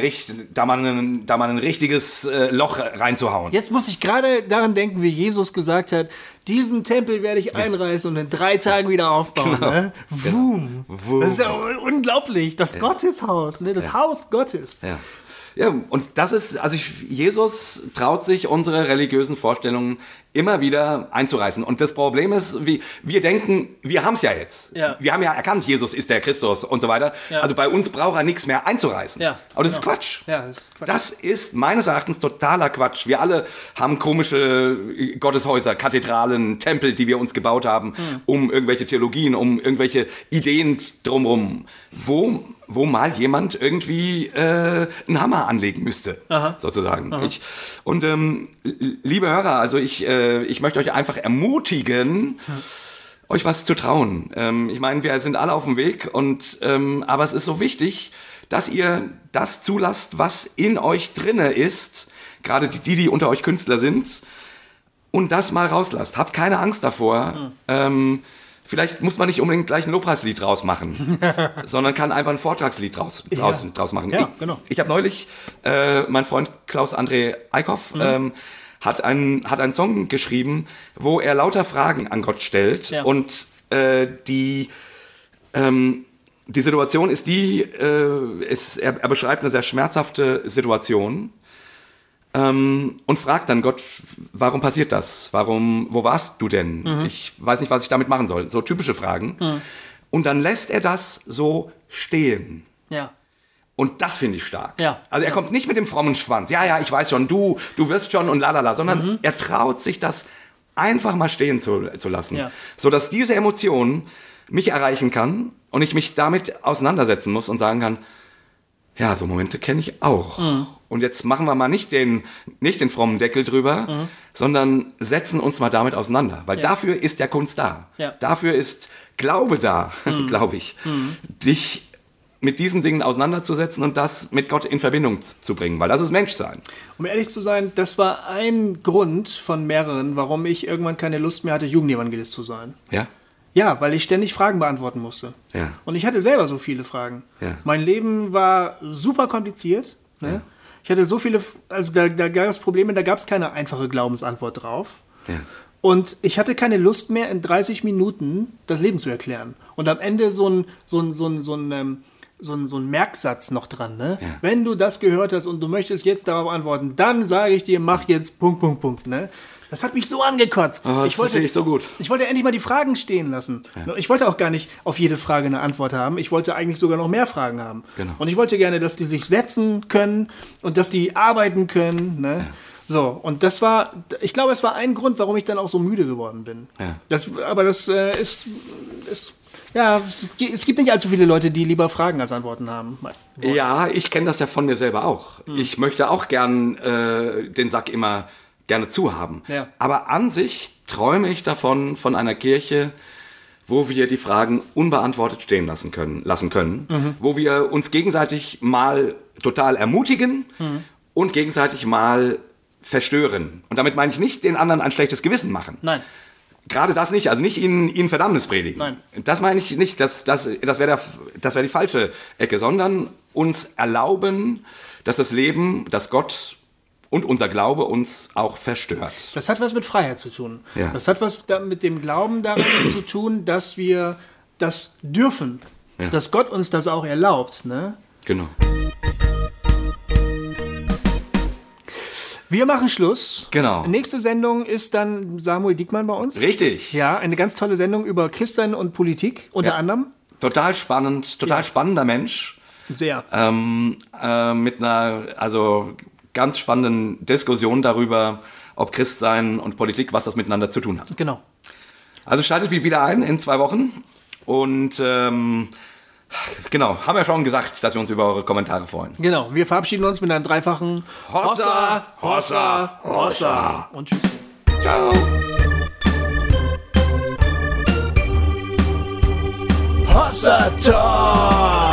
da, mal ein, da mal ein richtiges äh, Loch reinzuhauen. Jetzt muss ich gerade daran denken, wie Jesus gesagt hat, diesen Tempel werde ich einreißen und in drei Tagen wieder aufbauen. Ne? Wum. Wum. Das ist ja unglaublich. Das Gotteshaus, ne? das Haus Gottes. Ja. Ja, und das ist, also ich, Jesus traut sich, unsere religiösen Vorstellungen immer wieder einzureißen. Und das Problem ist, wie, wir denken, wir haben es ja jetzt. Ja. Wir haben ja erkannt, Jesus ist der Christus und so weiter. Ja. Also bei uns braucht er nichts mehr einzureißen. Ja, Aber das ist genau. Quatsch. Ja, das ist Quatsch. Das ist meines Erachtens totaler Quatsch. Wir alle haben komische Gotteshäuser, Kathedralen, Tempel, die wir uns gebaut haben, Hm. um irgendwelche Theologien, um irgendwelche Ideen drumrum, wo, wo mal jemand irgendwie äh, einen Hammer anlegen müsste, sozusagen. Ich, und ähm, liebe Hörer, also ich, äh, ich möchte euch einfach ermutigen, euch was zu trauen. Ähm, ich meine, wir sind alle auf dem Weg und ähm, aber es ist so wichtig, dass ihr das zulasst, was in euch drinne ist, gerade die, die unter euch Künstler sind, und das mal rauslasst. Habt keine Angst davor. Hm. Ähm, vielleicht muss man nicht unbedingt gleich ein Lobpreislied draus machen, sondern kann einfach ein Vortragslied draus, draus, draus machen. Ja, ich genau. ich habe neulich, äh, mein Freund Klaus-André Eickhoff ähm, hat, einen, hat einen Song geschrieben, wo er lauter Fragen an Gott stellt Ja. und äh, die ähm, die Situation ist die, äh, ist, er, er beschreibt eine sehr schmerzhafte Situation ähm, und fragt dann Gott, warum passiert das? Warum, wo warst du denn? Mhm. Ich weiß nicht, was ich damit machen soll. So typische Fragen. Und dann lässt er das so stehen. Ja. Und das finde ich stark. Ja. Also er kommt nicht mit dem frommen Schwanz. Ja, ja, ich weiß schon, du, du wirst schon und lalala, sondern Mhm. er traut sich das einfach mal stehen zu, zu lassen. Ja. Sodass diese Emotion mich erreichen kann und ich mich damit auseinandersetzen muss und sagen kann, Ja, so Momente kenne ich auch. Und jetzt machen wir mal nicht den, nicht den frommen Deckel drüber, sondern setzen uns mal damit auseinander. Weil Ja. dafür ist der Kunst da. Ja. Dafür ist Glaube da, glaube ich. Dich mit diesen Dingen auseinanderzusetzen und das mit Gott in Verbindung zu bringen. Weil das ist Menschsein. Um ehrlich zu sein, das war ein Grund von mehreren, warum ich irgendwann keine Lust mehr hatte, Jugendevangelist zu sein. Ja? Ja, weil ich ständig Fragen beantworten musste. Ja. Und ich hatte selber so viele Fragen. Ja. Mein Leben war super kompliziert. Ne? Ich hatte so viele, also da, da gab es Probleme, da gab es keine einfache Glaubensantwort drauf. Ja. Und ich hatte keine Lust mehr, in 30 Minuten das Leben zu erklären. Und am Ende so ein, so ein, so ein, so ein, ähm, so ein, so ein Merksatz noch dran. Ne? Ja. Wenn du das gehört hast und du möchtest jetzt darauf antworten, dann sage ich dir, mach jetzt Punkt, Punkt, Punkt. Ne? Das hat mich so angekotzt. Oh, das verstehe ich so gut. Ich wollte endlich mal die Fragen stehen lassen. Ich wollte auch gar nicht auf jede Frage eine Antwort haben. Ich wollte eigentlich sogar noch mehr Fragen haben. Genau. Und ich wollte gerne, dass die sich setzen können und dass die arbeiten können. Ne? So, und das war, ich glaube, es war ein Grund, warum ich dann auch so müde geworden bin. Ja. Das, aber das äh, ist, ist, ja, es gi- es gibt nicht allzu viele Leute, die lieber Fragen als Antworten haben. Ja, ich kenne das ja von mir selber auch. Ich möchte auch gern äh, den Sack immer gerne zu haben. Ja. Aber an sich träume ich davon, von einer Kirche, wo wir die Fragen unbeantwortet stehen lassen können, lassen können, wo wir uns gegenseitig mal total ermutigen und gegenseitig mal verstören. Und damit meine ich nicht den anderen ein schlechtes Gewissen machen. Nein. Gerade das nicht, also nicht ihnen, ihnen Verdammnis predigen. Nein. Das meine ich nicht, das, das, das wäre das wär die falsche Ecke, sondern uns erlauben, dass das Leben, dass Gott und unser Glaube uns auch verstört. Das hat was mit Freiheit zu tun. Ja. Das hat was mit dem Glauben daran zu tun, dass wir das dürfen. Ja. Dass Gott uns das auch erlaubt. Ne? Genau. Wir machen Schluss. Genau. Nächste Sendung ist dann Samuel Diekmann bei uns. Richtig. Ja, eine ganz tolle Sendung über Christian und Politik unter Ja. anderem. Total spannend, total spannender Mensch. Sehr. Ähm, äh, mit einer, also ganz spannenden Diskussion darüber, ob Christsein und Politik, was das miteinander zu tun hat. Genau. Also schaltet wie wieder ein in zwei Wochen. Und ähm, genau, haben wir schon gesagt, dass wir uns über eure Kommentare freuen. Genau. Wir verabschieden uns mit einem dreifachen Hossa, Hossa, Hossa. Und tschüss. Ciao. Hossa Talk!